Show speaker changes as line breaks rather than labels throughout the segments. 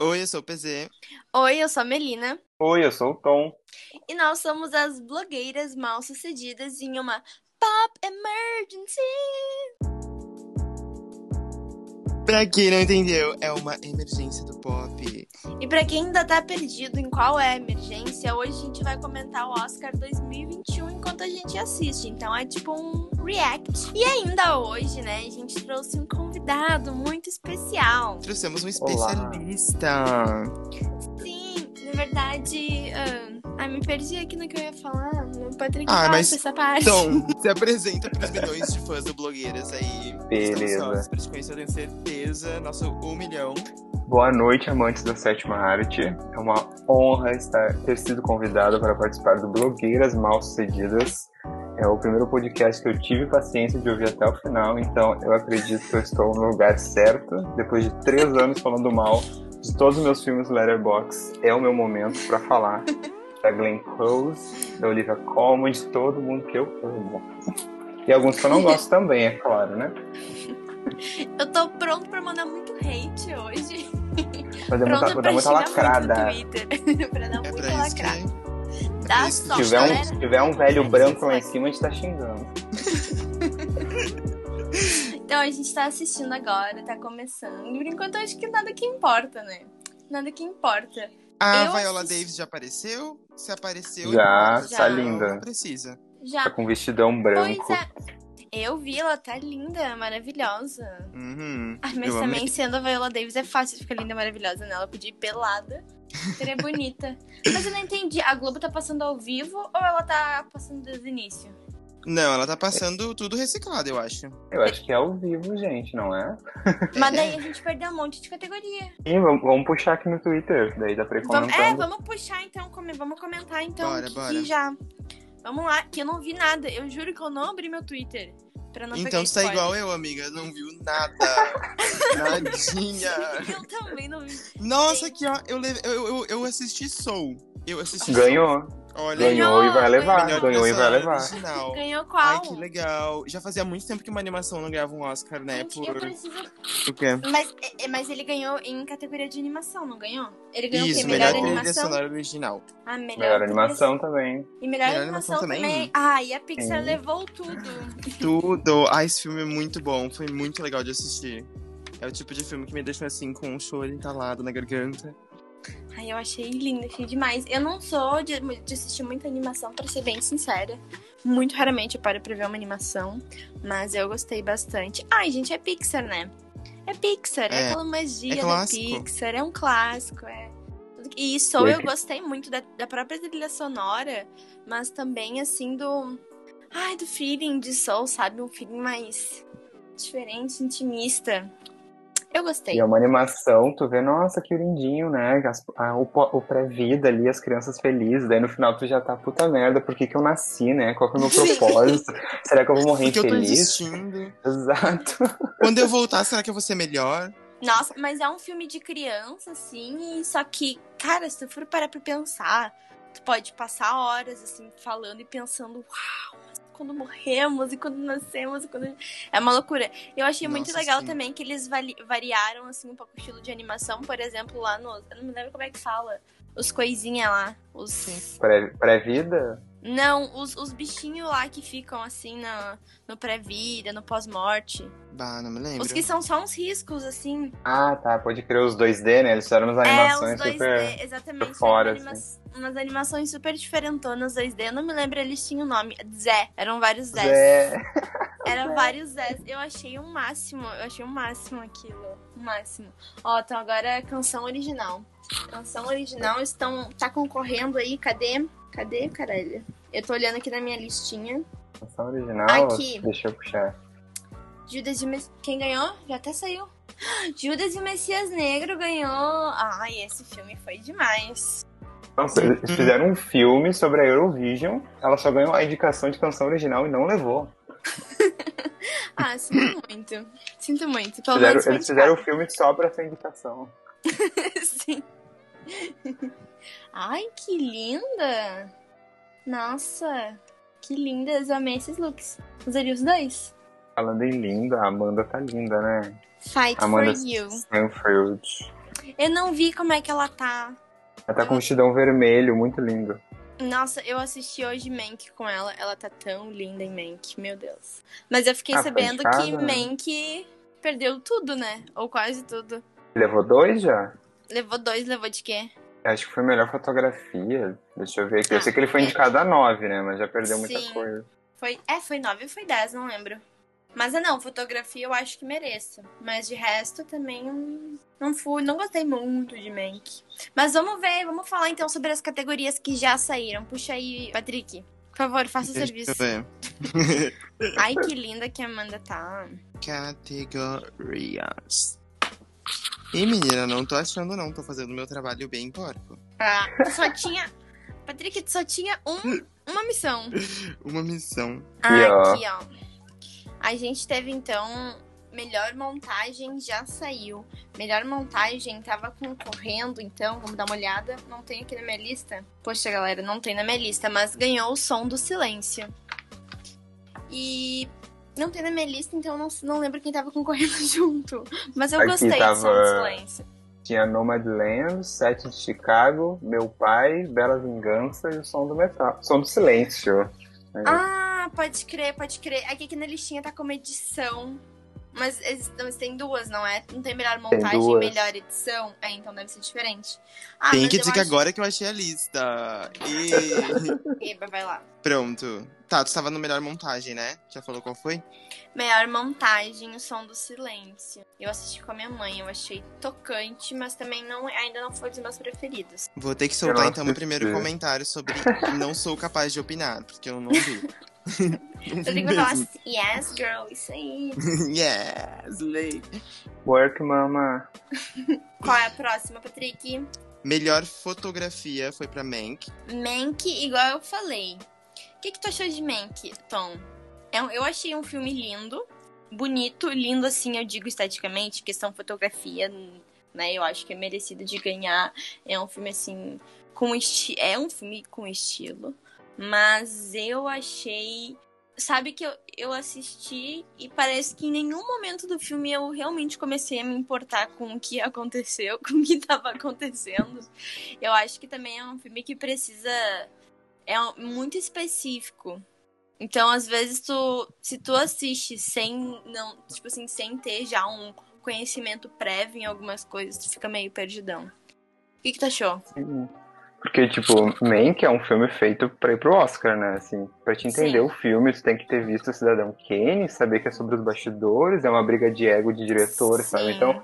Oi, eu sou o PZ.
Oi, eu sou a Melina.
Oi, eu sou o Tom.
E nós somos as blogueiras mal sucedidas em uma Pop Emergency.
Pra quem não entendeu, é uma emergência do pop.
E pra quem ainda tá perdido em qual é a emergência, hoje a gente vai comentar o Oscar 2021 enquanto a gente assiste. Então é tipo um react. E ainda hoje, né, a gente trouxe um convidado muito especial.
Trouxemos um especialista.
Sim, na verdade. ah, Ai, me perdi aqui no que eu ia falar. Meu Patrick
Ah,
passa
mas
essa parte.
Então, se apresenta pros milhões de fãs do Blogueiras aí.
Beleza.
Pra te conhecer, eu tenho certeza. Nosso um milhão.
Boa noite, amantes da sétima arte. É uma honra estar, ter sido convidado para participar do Blogueiras Mal Sucedidas. É o primeiro podcast que eu tive paciência de ouvir até o final, então eu acredito que eu estou no lugar certo. Depois de três anos falando mal de todos os meus filmes Letterboxd, é o meu momento para falar da Glenn Close, da Olivia Colman, de todo mundo que eu amo. E alguns que eu não gosto também, é claro, né?
Eu tô pronto pra mandar muito hate hoje.
Fazer muita, vou
pra
dar muita lacrada.
muito Twitter. pra dar
É
muita
isso que.
lacrada.
é
Dá sorte,
Se tiver, um, se tiver um velho branco lá em cima, a gente tá xingando.
Então a gente tá assistindo agora, tá começando. Por enquanto eu acho que nada que importa, né? Nada que importa.
A
Eu
Viola
assisti-
Davis já apareceu? Se apareceu,
Já,
importa.
tá
linda.
Não precisa.
Já.
Tá com um vestidão branco.
Pois é. Eu vi, ela tá linda, maravilhosa.
Uhum.
Ai, mas
Eu
também
amei.
sendo a Viola Davis é fácil de ficar linda, maravilhosa, né? Ela podia ir pelada. Seria bonita. Mas eu não entendi. A Globo tá passando ao vivo ou ela tá passando desde o início?
Não, ela tá passando tudo reciclado, eu acho.
Eu acho que é ao vivo, gente, não é?
Mas daí a gente perdeu um monte de categoria.
Sim, vamos, vamos puxar aqui no Twitter, daí dá pra ir
Vamos, é, vamos puxar então, come- vamos comentar então
Bora,
aqui
bora.
já. Vamos lá, que eu não vi nada. Eu juro que eu não abri meu Twitter. Pra não
então tu tá
spoiler.
igual eu, amiga. Não viu nada. Nadinha.
Eu também não vi.
Nossa, aqui, ó. Eu, eu, eu, eu assisti Soul. Eu assisti
Ganhou.
Soul. Olha
Ganhou e vai levar.
Melhor
Ganhou e vai levar.
Original.
Ganhou qual?
Ai, que legal. Já fazia muito tempo que uma animação não ganhava um Oscar, né?
Gente,
Por
preciso...
o quê?
mas, é- é- mas ele ganhou em categoria de animação, não ganhou? Ele ganhou o
Isso,
quê?
melhor
Melhor, animação?
sonora original.
Ah, melhor,
Melhor animação também.
E melhor,
Melhor
animação,
animação
também.
também.
Ah, e a Pixar
Sim.
levou tudo.
Tudo. Ah, esse filme é muito bom. Foi muito legal de assistir. É o tipo de filme que me deixa assim, com um choro entalado na garganta.
Ai, eu achei lindo, achei demais. Eu não sou de, de assistir muita animação, pra ser bem sincera. Muito raramente eu paro pra ver uma animação. Mas eu gostei bastante. Ai, gente, é Pixar, né? É Pixar, é,
É,
aquela magia
é
da. Pixar, é um clássico, é. E Soul eu gostei muito da, da própria trilha sonora, mas também, assim, do. Ai, do feeling de Soul, sabe? Um feeling mais diferente, intimista. Eu gostei.
E é uma animação, tu vê, nossa, que lindinho, né? As- a- o, o pré-vida ali, as crianças felizes, daí no final tu já tá, puta merda, por que que eu nasci, né? Qual que é o meu propósito? Será que eu vou morrer
Porque eu tô
infeliz?
existindo.
Exato.
Quando eu voltar, será que eu vou ser melhor?
Nossa, mas é um filme de criança, assim, só que, cara, se tu for parar pra pensar, tu pode passar horas, assim, falando e pensando, uau, mas quando morremos e quando nascemos e quando... É uma loucura. Eu achei muito
Nossa,
legal
sim.
também que eles variaram, assim, um pouco o estilo de animação, por exemplo, lá no... Eu não me lembro como é que fala. Os coisinha lá, os...
Pré-vida?
Não, os, os bichinhos lá que ficam, assim, no, no pré-vida, no pós-morte.
Bah, não me lembro.
Os que são só uns riscos, assim,
ah, tá, pode crer os 2D, né? Eles fizeram umas animações
é, os 2D,
super...
exatamente.
por fora,
eram anima- Umas animações super diferentonas 2D. Eu não me lembro, eles tinham o nome. Zé. Eram vários Zés.
Zé.
Eram vários Zés. Eu achei o máximo. Eu achei o máximo aquilo. O máximo. Ó, então agora é canção original. Canção original estão. Tá concorrendo aí. Cadê? Cadê, caralho? Eu tô olhando aqui na minha listinha.
Canção original?
Aqui.
Deixa eu puxar.
Judas e o Messias. Quem ganhou? Já até saiu. Judas e o Messias Negro ganhou. Ai, esse filme foi demais.
Nossa, eles fizeram um filme sobre a Eurovision, ela só ganhou a indicação de canção original e não levou.
Ah, sinto muito. Sinto muito. Pelo
Fizeram- eles fizeram o filme só pra essa indicação.
Sim. Ai, que linda! Nossa, que lindas. Eu amei esses looks. Usaria os dois.
Falando em linda, a Amanda tá linda, né?
Fight
Amanda
for you.
Stanfield.
Eu não vi como é que ela tá.
Ela tá com um vestidão vermelho, muito lindo.
Nossa, eu assisti hoje Mank com ela. Ela tá tão linda em Mank, meu Deus. Mas eu fiquei
Ah,
sabendo
indicada,
que
né?
Mank perdeu tudo, né? Ou quase tudo.
Levou dois já?
Levou dois, levou de quê?
Acho que foi melhor fotografia. Deixa eu ver aqui. Eu
Ah,
sei que ele foi
é.
indicado a nove, né? Mas já perdeu muita
Sim.
coisa.
Foi, é, foi nove ou foi dez, não lembro. Mas é não, fotografia eu acho que mereço. Mas de resto também não fui, não gostei muito de Mank. Mas vamos ver, vamos falar então sobre as categorias que já saíram. Puxa aí, Patrick. Por favor, faça o
Deixa
serviço.
eu ver.
Ai, que linda que a Amanda tá.
Categorias. Ih, menina, não tô achando não. Tô fazendo meu trabalho bem porco.
Ah, tu só tinha. Patrick, tu só tinha um, uma missão.
Uma missão.
Ah, aqui, ó. A gente teve então. Melhor montagem já saiu. Melhor montagem tava concorrendo, então, vamos dar uma olhada. Não tem aqui na minha lista. Poxa, galera, não tem na minha lista, mas ganhou o som do silêncio. E não tem na minha lista, então não, não lembro quem tava concorrendo junto. Mas eu
Aqui
gostei do som do
tava-
silêncio.
Tinha Nomadland, Sete de Chicago, Meu Pai, Bela Vingança e o Som do Metal. Som do Silêncio.
Ah, pode crer, pode crer. Aqui, aqui na listinha tá como edição. Mas, mas tem duas, não é? Não tem melhor montagem e
duas.
melhor edição? É, então deve ser diferente. Ah,
Tem que dizer que
acho-
agora que eu achei a lista. E...
Eba, vai lá.
Pronto. Tá, tu tava no melhor montagem, né? Já falou qual foi?
Melhor montagem, o som do silêncio. Eu assisti com a minha mãe, eu achei tocante, mas também não, ainda não foi dos meus preferidos.
Vou ter que soltar então meu primeiro comentário sobre não sou capaz de opinar, porque eu não vi.
Eu
vi
tenho que falar
mesmo.
assim, yes, girl, isso aí.
yes, lady.
Work Mama.
Qual é a próxima, Patrick?
Melhor fotografia foi pra Mank.
Mank, igual eu falei. O que, que tu achou de Mank, Tom? É Eu achei um filme lindo, bonito, lindo assim, eu digo esteticamente, questão fotografia, né? Eu acho que é merecido de ganhar. É um filme assim, com esti é um filme com estilo, mas eu achei. Sabe que eu, eu assisti e parece que em nenhum momento do filme eu realmente comecei a me importar com o que aconteceu, com o que estava acontecendo. Eu acho que também é um filme que precisa. É muito específico. Então, às vezes, tu, se tu assiste sem não, tipo assim, sem ter já um conhecimento prévio em algumas coisas, tu fica meio perdidão. O que, que tu achou?
Porque, tipo, Mank é um filme feito pra ir pro Oscar, né? Assim, pra te entender
Sim.
o filme, tu tem que ter visto o Cidadão Kane, saber que é sobre os bastidores, é uma briga de ego de diretor, sabe?
Sim.
Então,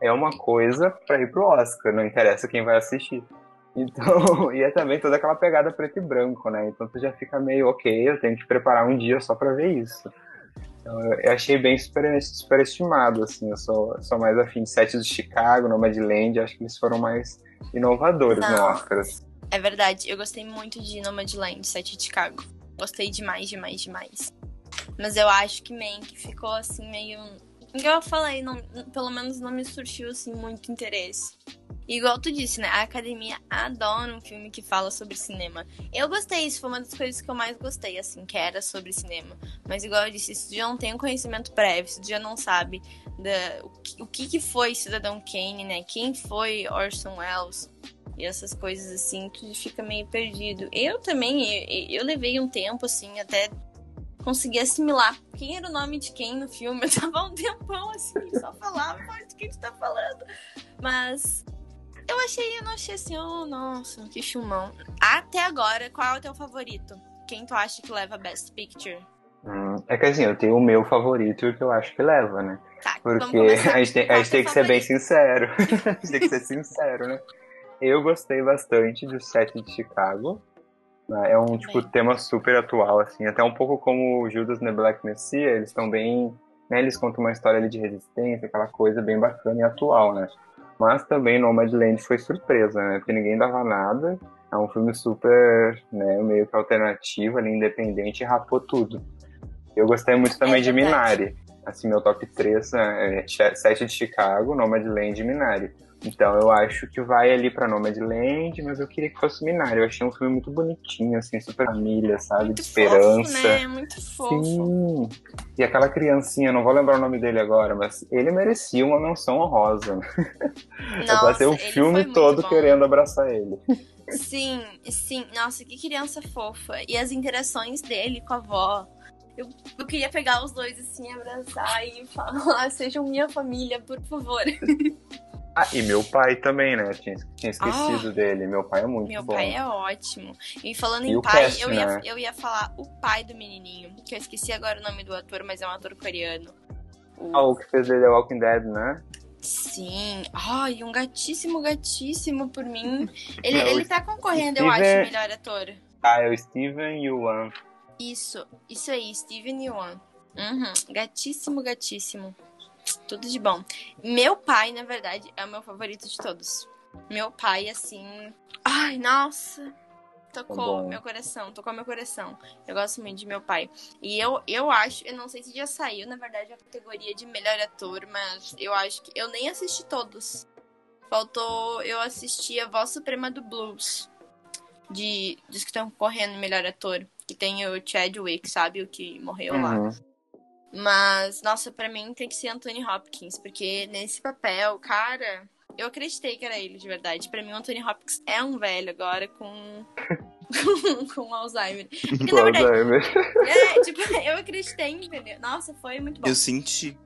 é uma coisa pra ir pro Oscar, não interessa quem vai assistir. Então, e é também toda aquela pegada preto e branco, né? Então tu já fica meio, ok, eu tenho que preparar um dia só pra ver isso. Então, eu achei bem super, superestimado, assim, eu sou, sou mais afim de Sete de Chicago, Nomadland, acho que eles foram mais inovadores no
Não.
Oscar.
É verdade, eu gostei muito de Nomadland, 7 de Chicago. Gostei demais, demais, demais. Mas eu acho que Mank ficou assim meio. Eu falei, não- pelo menos não me surgiu assim muito interesse. Igual tu disse, né? A academia adora um filme que fala sobre cinema. Eu gostei, isso foi uma das coisas que eu mais gostei, assim, que era sobre cinema. Mas igual eu disse, se tu já não tem um conhecimento prévio, se tu já não sabe da, o, que, o que que foi Cidadão Kane, né? Quem foi Orson Welles? E essas coisas assim, tu fica meio perdido. Eu também, eu, eu levei um tempo, assim, até conseguir assimilar quem era o nome de quem no filme. Eu tava um tempão assim, só falava, mas do que tu tá falando? Mas eu achei, eu não achei assim, oh, nossa, que filmão. Até agora, qual é o teu favorito? Quem tu acha que leva Best Picture?
Hum, é que assim, eu tenho o meu favorito e o que eu acho que leva, né?
Tá, vamos
Porque a gente tem, a gente tem que ser bem sincero. a gente tem que ser sincero, né? Eu gostei bastante do set de Chicago. Né? É um tipo tema super atual, assim, até um pouco como Judas and the Black Messiah, eles estão bem. Né, eles contam uma história ali de resistência, aquela coisa bem bacana e atual, né? Mas também Nomadland foi surpresa, né? Porque ninguém dava nada. É um filme super, né, meio que alternativo, ali, independente, e rapou tudo. Eu gostei muito também
É
de. Minari. Assim, meu top 3 é Sete de Chicago, Nomadland e Minari. Então eu acho que vai ali pra Nomadland, mas eu queria que fosse Minari. Eu achei um filme muito bonitinho, assim, super família, sabe?
Muito
de esperança.
Fofo, né? Muito fofo.
Sim. E aquela criancinha, não vou lembrar o nome dele agora, mas ele merecia uma menção honrosa. eu
Nossa,
passei o filme todo
bom.
querendo abraçar ele.
Sim, sim. Nossa, que criança fofa. E as interações dele com a avó. Eu, eu queria pegar os dois assim, abraçar e falar, sejam minha família, por favor.
Ah, e meu pai também, né? Tinha, tinha esquecido dele. Meu pai é muito
Ah. Meu
bom.
pai é ótimo. E falando
E
em pai,
cast,
eu, ia,
né?
eu ia falar o pai do menininho, que eu esqueci agora o nome do ator, mas é um ator coreano. O-
Ah, o que fez ele é Walking Dead, né?
Sim. Ai, um gatíssimo, gatíssimo por mim. Ele,
É,
ele tá concorrendo, eu
Steven-
acho, melhor ator.
Ah, é o Steven Yuan.
Isso, isso aí, Steven Yeun. Uhum, gatíssimo, gatíssimo. Tudo de bom. Meu pai, na verdade, é o meu favorito de todos. Meu pai, assim. Ai, nossa! Tocou meu coração, tocou meu coração. Eu gosto muito de meu pai. E eu, eu acho, eu não sei se já saiu, na verdade, a categoria de melhor ator, mas eu acho que. Eu nem assisti todos. Faltou eu assistir a Voz Suprema do Blues. De, dos que estão correndo melhor ator. Que tem o Chadwick, sabe? O que morreu lá. Mas, nossa, pra mim tem que ser Anthony Hopkins, porque nesse papel, cara, eu acreditei que era ele de verdade. Pra mim, o Anthony Hopkins é um velho agora com. com, com Alzheimer. Porque, na verdade,
Alzheimer.
é, tipo, eu acreditei, entendeu? Nossa, foi muito bom.
Eu senti.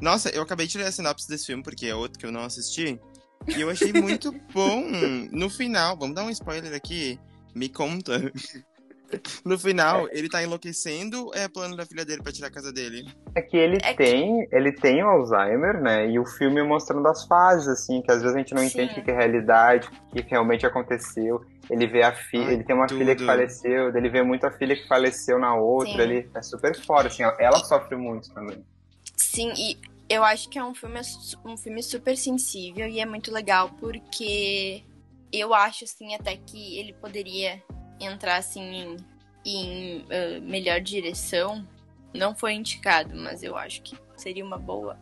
Nossa, eu acabei de ler a sinopse desse filme, porque é outro que eu não assisti. E eu achei muito bom. No final, vamos dar um spoiler aqui. Me conta. No final, ele tá enlouquecendo é plano da filha dele pra tirar a casa dele?
É que ele
É que-
tem, ele tem o Alzheimer, né? E o filme mostrando as fases, assim, que às vezes a gente não
Sim.
entende o que é realidade, o que realmente aconteceu. Ele vê a filha, ele tem uma
tudo.
filha que faleceu, ele vê muito a filha que faleceu na outra,
Sim.
ele é super fora, assim, ela sofre muito também.
Sim, e eu acho que é um filme, um filme super sensível e é muito legal porque eu acho, assim, até que ele poderia entrar, assim, em, em, ah, melhor direção. Não foi indicado, mas eu acho que seria uma boa.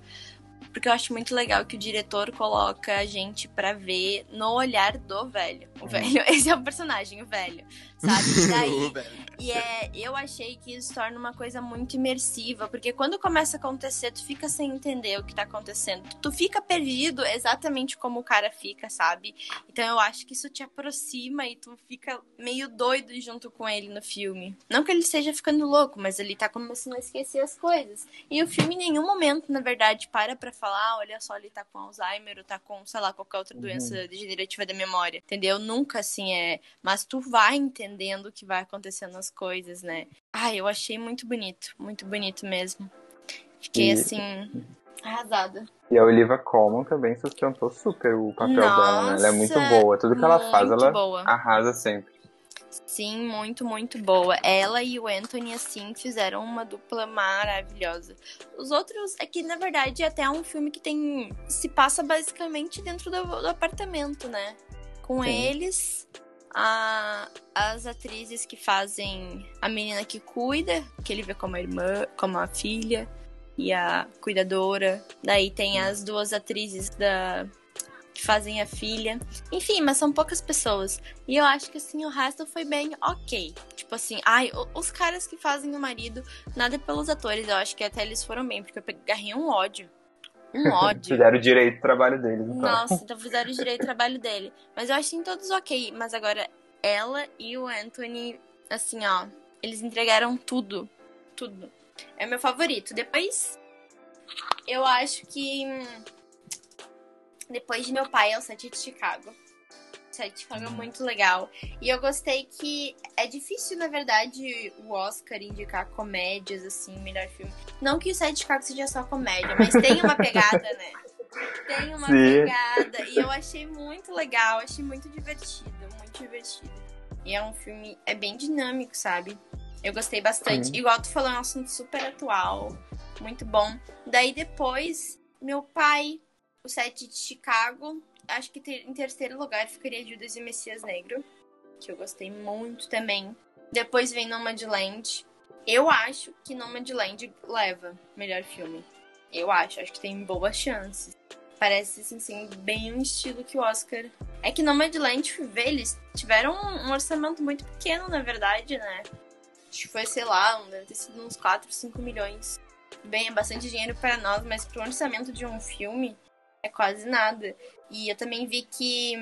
Porque eu acho muito legal que o diretor coloca a gente pra ver no olhar do velho. O velho, esse é o personagem, o velho. Sabe? E daí, e é, eu achei que isso torna uma coisa muito imersiva, porque quando começa a acontecer, tu fica sem entender o que tá acontecendo. Tu fica perdido exatamente como o cara fica, sabe? Então eu acho que isso te aproxima e tu fica meio doido junto com ele no filme. Não que ele esteja ficando louco, mas ele tá começando a esquecer as coisas. E o filme em nenhum momento, na verdade, para pra falar, "Ah, olha só, ele tá com Alzheimer ou tá com, sei lá, qualquer outra
Uhum.
doença degenerativa da memória. Entendeu? Nunca assim é. Mas tu vai entendendo o que vai acontecendo nas coisas, né? Ai, eu achei muito bonito. Muito bonito mesmo. Fiquei
E-
assim. Arrasada.
E a Olivia Colman também sustentou super o papel dela, né? Ela é muito
Nossa,
boa. Tudo que ela faz, ela
boa.
arrasa sempre.
Sim, muito, muito boa. Ela e o Anthony, assim, fizeram uma dupla maravilhosa. Os outros é que, na verdade, até é um filme que tem. se passa basicamente dentro do, do apartamento, né? Com
Sim.
eles, a- as atrizes que fazem a menina que cuida, que ele vê como a irmã, como a filha, e a cuidadora. Daí tem as duas atrizes da. que fazem a filha. Enfim, mas são poucas pessoas. E eu acho que assim, o resto foi bem ok. Tipo assim, ai, os caras que fazem o marido, nada pelos atores, eu acho que até eles foram bem, porque eu peguei um ódio. Um ódio.
Fizeram direito o trabalho deles, então.
Nossa, então fizeram direito o trabalho dele. Mas eu achei todos ok. Mas agora, ela e o Anthony, assim, ó, eles entregaram tudo. Tudo. É meu favorito. Depois, eu acho que. hum, Depois de meu pai é o Sete de Chicago. De Chicago é muito legal. E eu gostei que é difícil, na verdade, o Oscar indicar comédias, assim, melhor filme. Não que o Sete de Chicago seja só comédia, mas tem uma pegada, né? Tem uma
Sim.
pegada. E eu achei muito legal, achei muito divertido, muito divertido. E é um filme, é bem dinâmico, sabe? Eu gostei bastante.
Sim.
Igual tu falou, é um assunto super atual, muito bom. Daí depois, meu pai, o Sete de Chicago, acho que ter- em terceiro lugar ficaria Judas e o Messias Negro, que eu gostei muito também. Depois vem Nomadland. Eu acho que Nomadland leva melhor filme. Eu acho, acho que tem boas chances. Parece, assim, assim, bem um estilo que o Oscar. É que Nomadland, vê, eles tiveram um orçamento muito pequeno, na verdade, né? Acho que foi, sei lá, deve ter sido uns 4, 5 milhões. Bem, é bastante dinheiro para nós, mas pro orçamento de um filme é quase nada. E eu também vi que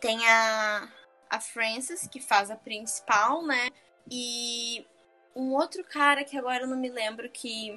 tem a, a Frances, que faz a principal, né? E um outro cara que agora eu não me lembro que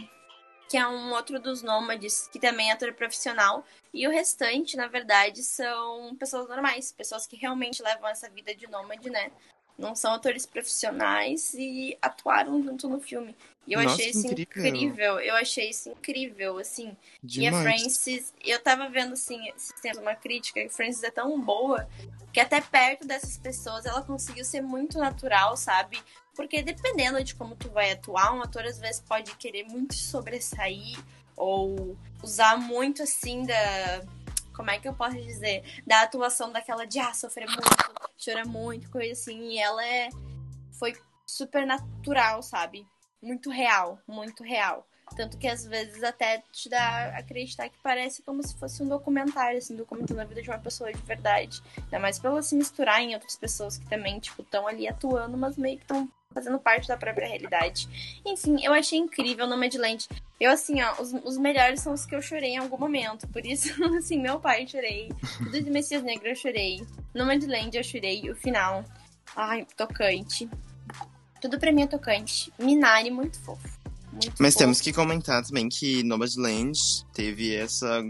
que é um outro dos nômades, que também é ator profissional, e o restante, na verdade, são pessoas normais, pessoas que realmente levam essa vida de nômade, né? Não são atores profissionais e atuaram junto no filme. E eu
Nossa,
achei isso
incrível.
incrível. Eu achei isso incrível, assim. E a
Demais.
Frances, eu tava vendo, assim, tempos uma crítica, que a Frances é tão boa que até perto dessas pessoas ela conseguiu ser muito natural, sabe? Porque dependendo de como tu vai atuar, um ator às vezes pode querer muito sobressair ou usar muito assim da. Como é que eu posso dizer? Da atuação daquela de ah, sofrer muito, chora muito, coisa assim. E ela é. Foi super natural, sabe? Muito real, muito real. Tanto que às vezes até te dá a acreditar que parece como se fosse um documentário, assim, documentando a vida de uma pessoa de verdade. Ainda mais pra ela se misturar em outras pessoas que também, tipo, estão ali atuando, mas meio que estão fazendo parte da própria realidade. Enfim, eu achei incrível Nomadland. Eu, assim, ó, os, os melhores são os que eu chorei em algum momento. Por isso, assim, meu pai eu chorei. Tudo de Messias Negro eu chorei. Nomadland eu chorei. O final, ai, tocante. Tudo pra mim é tocante. Minari, muito fofo. Muito
Mas
fofo.
temos que comentar também que Nomadland teve essa,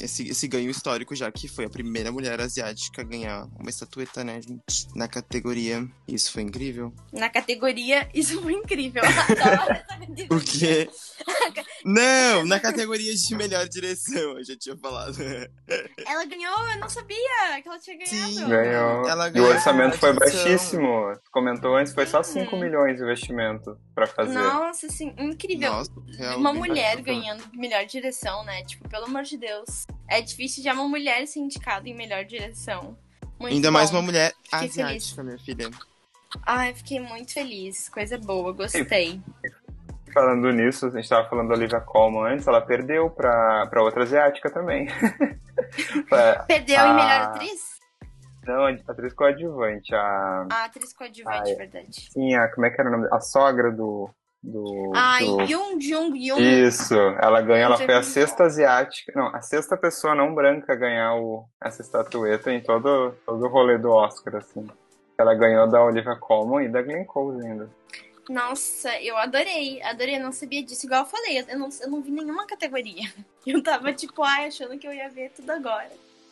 esse, esse ganho histórico, já que foi a primeira mulher asiática a ganhar uma estatueta, né, gente? Na categoria. Isso foi incrível.
Na categoria, isso foi incrível.
Porque. Não, na categoria de melhor direção, eu já tinha falado.
Ela ganhou, eu não sabia que ela tinha ganhado.
Sim.
Ganhou.
Ela
E o
ganhou
orçamento foi baixíssimo. Tu comentou antes, foi só 5
Uhum.
milhões de investimento pra fazer.
Nossa, assim, incrível.
Nossa, real,
uma mulher
bacana.
ganhando melhor direção, né? Tipo, pelo amor de Deus. É difícil já uma mulher ser indicada em melhor direção. Muito
Ainda mais
bom.
uma mulher
Fiquei
asiática, minha filha.
Ai, fiquei muito feliz. Coisa boa, gostei.
Falando nisso, a gente tava falando da Olivia Colman antes, ela perdeu pra outra asiática também.
Perdeu
Ah.
em melhor atriz?
Não, a atriz coadjuvante, a.
A atriz coadjuvante,
Ah, é.
verdade.
Sim, a. Como é que era o nome? A sogra do. do,
Ai,
do...
Yung Jung Yung.
Isso, ela ganhou, ela foi a sexta asiática, não, a sexta pessoa não branca a ganhar o, essa estatueta em todo, todo o rolê do Oscar, assim. Ela ganhou da Olivia Colman e da Glenn Close ainda.
Nossa, eu adorei. Adorei, eu não sabia disso. Igual eu falei, eu não, eu não vi nenhuma categoria. Eu tava, tipo, ai, achando que eu ia ver tudo agora.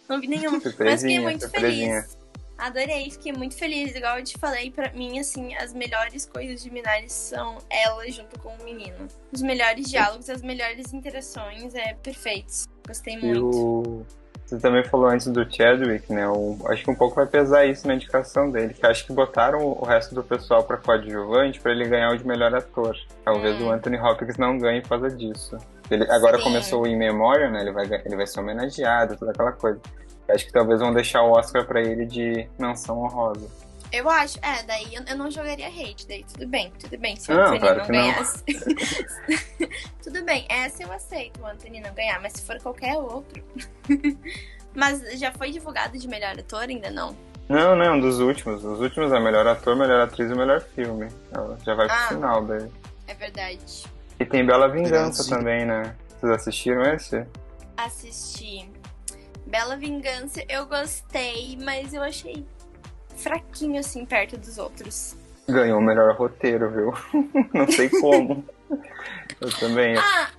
Não vi nenhuma. Mas fiquei muito feliz. Adorei, fiquei muito feliz. Igual eu te falei, pra mim, assim, as melhores coisas de Minari são ela junto com o menino. Os melhores diálogos, as melhores interações, é perfeitos. Gostei muito.
o... Você também falou antes do Chadwick, né? O... Acho que um pouco vai pesar isso na indicação dele, que acho que botaram o resto do pessoal pra coadjuvante pra ele ganhar o de melhor ator. Talvez
Hum.
o Anthony Hopkins não ganhe por causa disso. Ele, agora
Sim.
começou o In Memoriam, né? Ele vai, ele vai ser homenageado, toda aquela coisa. Acho que talvez vão deixar o Oscar pra ele de menção honrosa.
Eu acho, é, daí eu, eu não jogaria hate, daí tudo bem, tudo bem. Se o
Não,
Anthony
claro
não
que não.
ganhasse. tudo bem, essa eu aceito o Anthony não ganhar, mas se for qualquer outro. mas já foi divulgado de melhor ator? Ainda não.
Não, não, dos últimos. Os últimos é melhor ator, melhor atriz e melhor filme. Ela já vai pro
Ah.
final daí.
É verdade.
E tem Bela Vingança também, né? Vocês assistiram esse?
Assisti. Bela Vingança, eu gostei, mas eu achei fraquinho assim perto dos outros.
Ganhou o melhor roteiro, viu? Não sei como. Eu também.
Ah,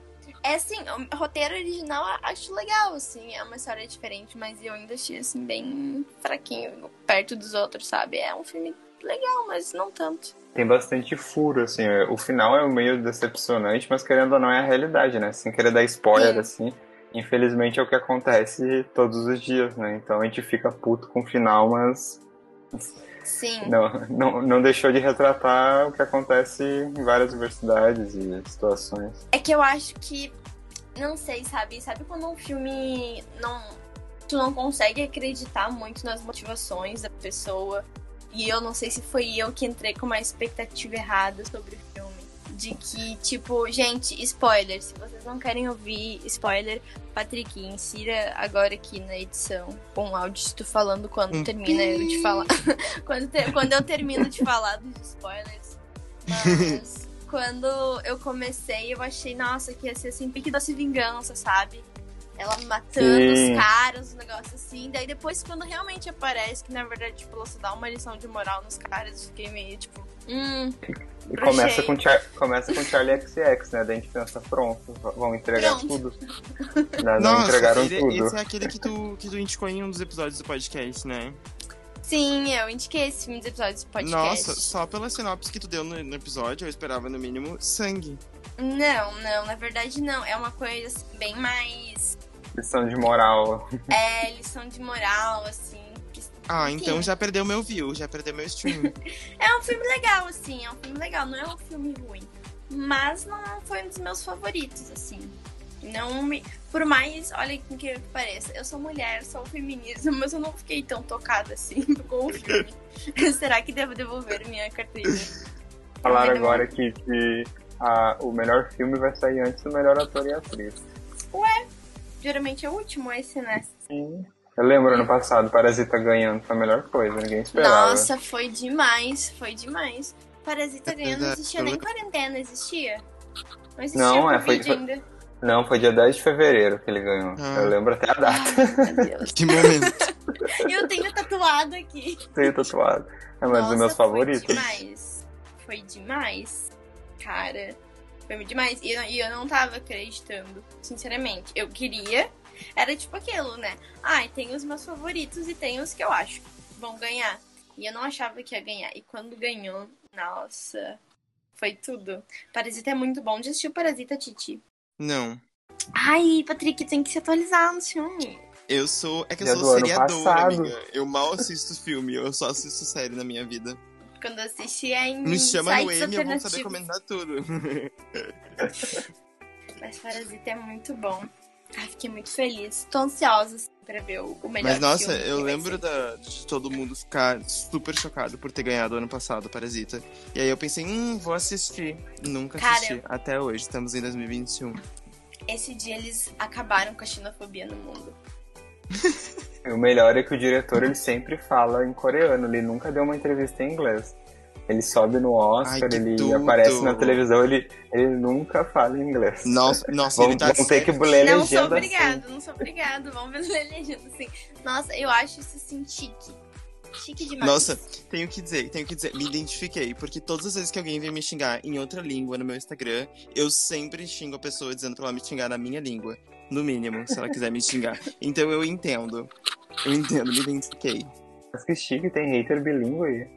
é assim, o roteiro original acho legal, assim, é uma história diferente, mas eu ainda achei assim bem fraquinho perto dos outros, sabe? É um filme legal, mas não tanto.
Tem bastante furo, assim. O final é meio decepcionante, mas querendo ou não é a realidade, né? Sem querer dar spoiler,
Sim.
assim. Infelizmente é o que acontece todos os dias, né? Então a gente fica puto com o final, mas
Sim.
não, não, não deixou de retratar o que acontece em várias universidades e situações.
É que eu acho que. Não sei, sabe? Sabe quando um filme não. Tu não consegue acreditar muito nas motivações da pessoa. E eu não sei se foi eu que entrei com uma expectativa errada sobre o filme. De que, tipo, gente, spoiler, se vocês não querem ouvir spoiler, Patrick, insira agora aqui na edição com um áudio de tu falando quando
Um
termina eu de falar. quando, te- quando eu termino de falar dos spoilers. Mas quando eu comecei, eu achei, nossa, que ia ser assim, pique doce vingança, sabe? Ela matando
Sim.
os caras, um negócio assim. Daí depois, quando realmente aparece, que na verdade, tipo, ela só dá uma lição de moral nos caras, eu fiquei meio, tipo, hum,
E começa com, Char começa com Charlie XX, né? Daí a gente pensa, pronto, vão entregar
Pronto.
tudo. Não, não
Nossa,
entregaram
ele-
tudo.
esse é aquele que tu, que tu indicou em um dos episódios do podcast, né?
Sim, eu indiquei esse filme dos episódios do podcast.
Nossa, só pela sinopse que tu deu no, no episódio, eu esperava no mínimo sangue.
Não, não, na verdade não. É uma coisa assim, bem mais.
Lição de moral.
É, lição de moral, assim.
Ah, então
Sim.
já perdeu meu view, já perdeu meu stream.
É um filme legal, assim, é um filme legal, não é um filme ruim. Mas não foi um dos meus favoritos, assim. Não me. Por mais, olha que incrível que pareça, eu sou mulher, sou feminista, mas eu não fiquei tão tocada assim com o filme. Será que devo devolver minha carteirinha?
Falaram agora que, que ah, o melhor filme vai sair antes do melhor ator e atriz.
Geralmente é o último esse, né?
Sim. Eu lembro ano passado, Parasita ganhando foi a melhor coisa, ninguém esperava.
Nossa, foi demais, foi demais. Parasita
É
ganhando não existia nem quarentena, existia? Não existia
Não, é,
Covid
foi-
ainda.
Não, foi dia 10 de fevereiro que ele ganhou.
Ah.
Eu lembro até a data.
Ai, meu Deus.
que momento.
Eu tenho tatuado aqui.
Tenho tatuado. É mais
Nossa,
dos meus favoritos.
Foi demais. Foi demais. Cara, foi demais. E eu, e eu não tava acreditando, sinceramente. Eu queria. Era tipo aquilo, né? Ai, tem os meus favoritos e tem os que eu acho que vão ganhar. E eu não achava que ia ganhar. E quando ganhou, nossa, foi tudo. Parasita é muito bom. Já assistiu Parasita, Titi?
Não.
Ai, Patrick, tem que se atualizar no filme.
Eu sou. É que eu sou seriador, amiga. Eu mal assisto filme, eu só assisto série na minha vida.
Quando eu assisti é em
Me chama no M, eu vou saber comentar tudo.
Mas Parasita é muito bom. Ai, fiquei muito feliz. Tô ansiosa assim, pra ver o, melhor
Mas nossa, eu lembro da, de todo mundo ficar super chocado por ter ganhado ano passado Parasita. E aí eu pensei, hum, vou assistir. Nunca
Cara,
assisti. Até hoje, estamos em 2021.
Esse dia eles acabaram com a xenofobia no mundo.
O melhor é que o diretor ele sempre fala em coreano, ele nunca deu uma entrevista em inglês. Ele sobe no Oscar,
Ai,
ele
tudo.
aparece na televisão, ele, ele nunca fala inglês.
Nossa, nossa
Vão,
ele tá
vão ter que ler
não
legenda
sou
assim.
obrigado, não sou obrigado. Vamos ver ler legenda assim. Nossa, eu acho isso assim chique. Chique demais.
Nossa, tenho que dizer, tenho que dizer, me identifiquei, porque todas as vezes que alguém vem me xingar em outra língua no meu Instagram, eu sempre xingo a pessoa dizendo pra ela me xingar na minha língua. No mínimo, se ela quiser me xingar. Então eu entendo. Eu entendo, me identifiquei.
Mas que chique, tem hater bilíngue.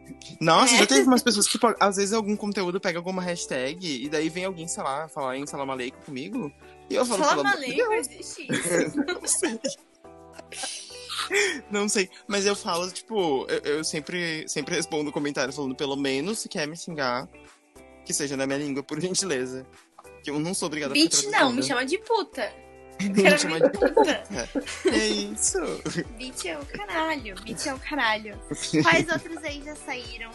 Nossa,
É.
já teve umas pessoas que, pô, às vezes, algum conteúdo pega alguma hashtag e daí vem alguém, sei lá, falar em salam aleikum comigo. E eu falo,
maleico,
Deus,
existe isso.
não sei. Não sei, mas eu falo, tipo, eu, eu sempre, sempre respondo comentário falando, pelo menos, se quer me xingar, que seja na minha língua, por gentileza. Que eu não sou obrigada a ficar
Bitch não, me chama de puta. Quero
de
puta.
É isso.
Bitch é o caralho, bitch é o caralho. Quais outros aí já saíram?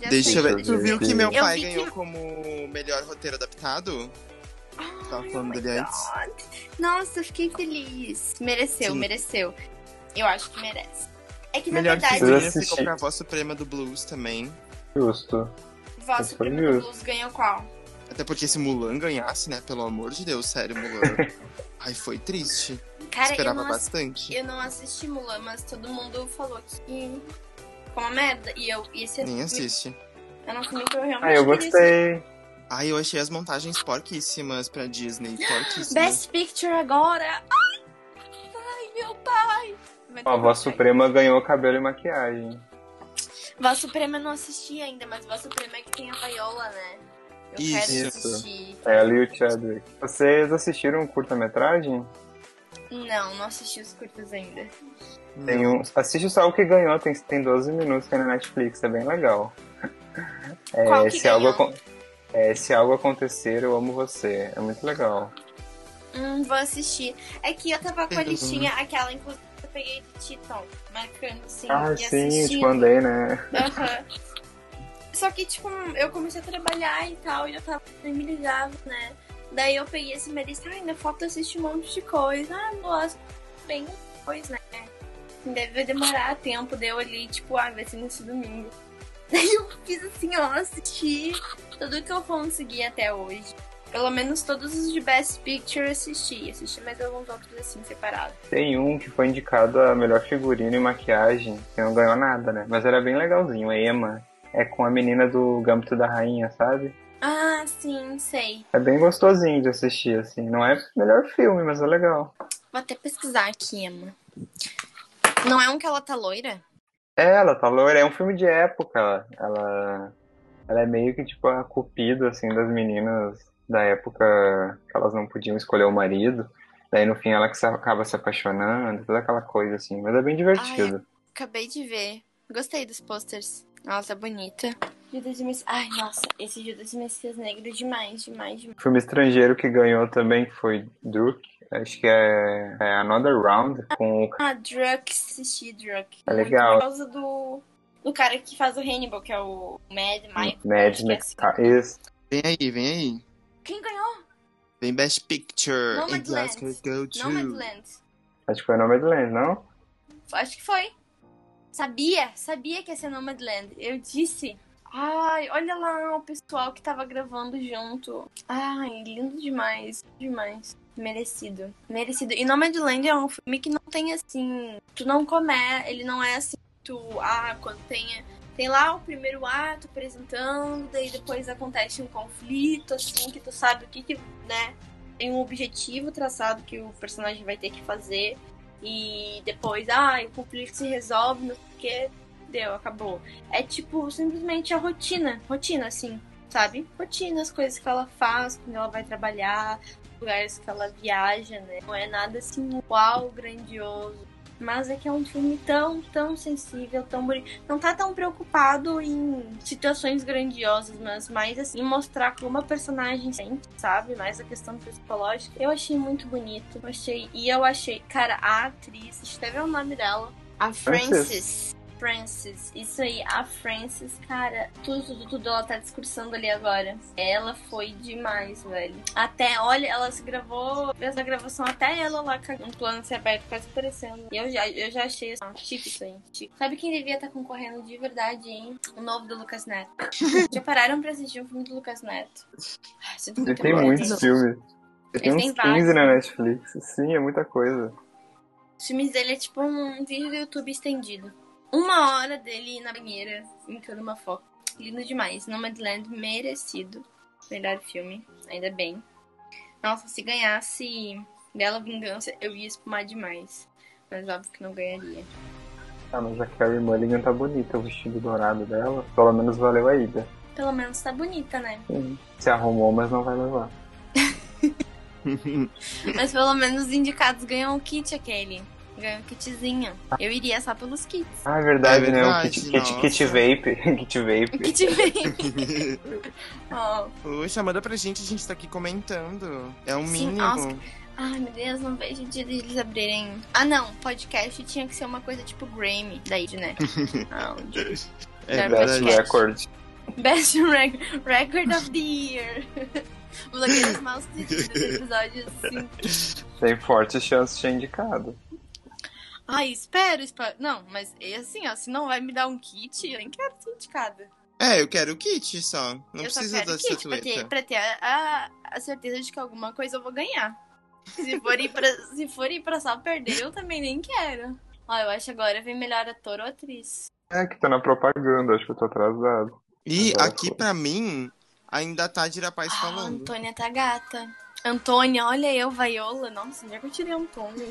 Já
Deixa eu
saíram.
ver. Tu viu que meu
Eu
pai
que-
ganhou como melhor roteiro adaptado? Tava
Ai,
falando
oh
dele antes.
Nossa, eu fiquei feliz. Mereceu,
Sim.
mereceu. Eu acho que merece. É que na
Melhor
verdade,
figura.
figurinha
assisti.
ficou pra voz suprema do Blues também.
Justo.
Voz Suprema do. Blues ganhou qual?
Até porque se Mulan ganhasse, né? Pelo amor de Deus, sério, Mulan. Ai, foi triste.
Cara, eu
Esperava
assisti,
bastante.
eu não assisti Mulan, mas todo mundo falou que foi uma merda. E eu, e esse é
Nem assiste.
Era um filme que eu realmente
Ah, eu gostei.
Ai, eu achei as montagens porquíssimas pra Disney. Porquíssimas.
Best Picture agora! Ai, ai meu pai!
A voz. Suprema ganhou cabelo e maquiagem.
Voz Suprema eu não assisti ainda, mas Voz Suprema é que tem a Viola, né? Eu quero
Isso.
assistir.
Ela e o Chadwick. Vocês assistiram um curta-metragem?
Não, não assisti os curtas ainda.
Tem um... Assiste só o que ganhou, tem, tem 12 minutos que é na Netflix, é bem legal. É,
Qual que
se, algo,
ganhou?
é, se algo acontecer, eu amo você. É muito legal.
Hum, vou assistir. É que eu tava com a
Uhum.
listinha, aquela inclusive eu peguei de Titan, marcando assim
ah,
e
sim, eu te
assistindo.
mandei, né?
Aham. Só que, tipo, eu comecei a trabalhar e tal, e eu tava ligava, né? Daí eu peguei esse mês ai, ainda falta assistir um monte de coisa. Ah, gosto bem depois, né? Deve demorar tempo, deu ali, tipo, ah, vai ser nesse domingo. Daí eu fiz assim, ó, assisti tudo que eu consegui até hoje. Pelo menos todos os de Best Picture assisti. Assisti mais alguns outros assim, separados.
Tem um que foi indicado a melhor figurino e maquiagem, que não ganhou nada, né? Mas era bem legalzinho, a Emma. É com a menina do Gambito da Rainha, sabe?
Ah, sim, sei.
É bem gostosinho de assistir, assim. Não é o melhor filme, mas é legal.
Vou até pesquisar aqui, Emma. Não é um que ela tá loira?
É, ela tá loira. É um filme de época. Ela, ela é meio que, tipo, a cupida, assim, das meninas da época que elas não podiam escolher o marido. Daí, no fim, ela que acaba se apaixonando, toda aquela coisa, assim. Mas é bem divertido.
Acabei de ver. Gostei dos posters. Nossa, bonita. Judas e Messias. Ai, nossa, esse Judas e Messias negro demais, demais, demais.
O filme estrangeiro que ganhou também foi Druk. Acho que é, é Another Round, com
Ah, Druk, assisti Druk.
É legal.
Por causa do, do cara que faz o Hannibal, que é o Mad Michael.
Mad
que é assim.
Max. Isso.
Vem aí, vem aí.
Quem ganhou?
Vem Best Picture.
Nomadland.
Go To.
Nomadland.
Acho que foi Nomadland, não?
Acho que foi. Sabia, sabia que ia ser Nomadland. Eu disse. Ai, olha lá o pessoal que tava gravando junto. Ai, lindo demais, demais. Merecido, merecido. E Nomadland é um filme que não tem assim. Tu não come, ele não é assim. Tu, ah, quando tem. Tem lá o primeiro ato apresentando, daí depois acontece um conflito, assim, que tu sabe o que que, né? Tem um objetivo traçado que o personagem vai ter que fazer. E depois, ah, o conflito se resolve, não sei o que, deu, acabou. É tipo, simplesmente a rotina, rotina, assim, sabe? Rotina, as coisas que ela faz quando ela vai trabalhar, lugares que ela viaja, né? Não é nada assim, uau, grandioso. Mas é que é um filme tão, tão sensível, tão bonito. Não tá tão preocupado em situações grandiosas, mas mais assim, em mostrar como a personagem sente, sabe? Mais a questão psicológica. Eu achei muito bonito. Eu achei. E eu achei, cara, a atriz, deixa eu até ver o nome dela. A
Frances.
Frances. Isso aí, a Frances, cara, tudo, tudo, tudo ela tá discursando ali agora. Ela foi demais, velho. Até, olha, ela se gravou, fez a gravação até ela lá com um plano se aberto, quase aparecendo. E eu já, eu já achei assim, chique isso aí, chique. Sabe quem devia estar concorrendo de verdade, hein? O novo do Lucas Neto. já pararam pra assistir um filme do Lucas Neto? Ai, sinto
Ele
muito
tem muitos filmes. Ele tem uns
tem
15
vários.
na Netflix. Sim, é muita coisa.
Os filmes dele é tipo um vídeo do YouTube estendido. Uma hora dele na banheira, brincando uma foto. Lindo demais. Nomadland merecido. Melhor filme, ainda bem. Nossa, se ganhasse Bela Vingança, eu ia espumar demais. Mas óbvio que não ganharia.
Ah, mas a Carrie Mulligan tá bonita, o vestido dourado dela. Pelo menos valeu a ida.
Pelo menos tá bonita, né?
Sim. Se arrumou, mas não vai levar.
Mas pelo menos os indicados ganham o kit aquele. Ganham o kitzinho. Eu iria só pelos kits.
Ah, é verdade,
É
né? O kit, kit, kit vape. kit
O
vape.
kit vem. Ó.
Poxa, manda pra gente, a gente tá aqui comentando. É um
Sim,
mínimo.
nossa. Ai, meu Deus, não vejo o dia deles abrirem. Ah, não. Podcast tinha que ser uma coisa tipo Grammy, daí, né? Áudio.
É
Best
verdade.
Record.
Best rec Record of the Year. Blogueiras mal sucedidas, episódio 5.
Tem forte chance de ser indicado.
Ai, espero, espero. Não, mas é assim, ó, se não vai me dar um kit, eu nem quero ser indicada.
É, eu quero o kit só. Não
eu só
precisa
quero
da
kit pra ter, pra ter a, a, a certeza de que alguma coisa eu vou ganhar. Se for ir pra, se for ir pra só perder, eu também nem quero. Ó, eu acho agora vem melhor ator ou atriz.
É que tá na propaganda, acho que eu tô atrasado.
E
Agora
aqui
foi.
pra mim, ainda tá de rapaz
Ah,
falando.
Antônia tá gata. Antônia, olha eu, Vaiola. Nossa, onde é que eu tirei Antônia?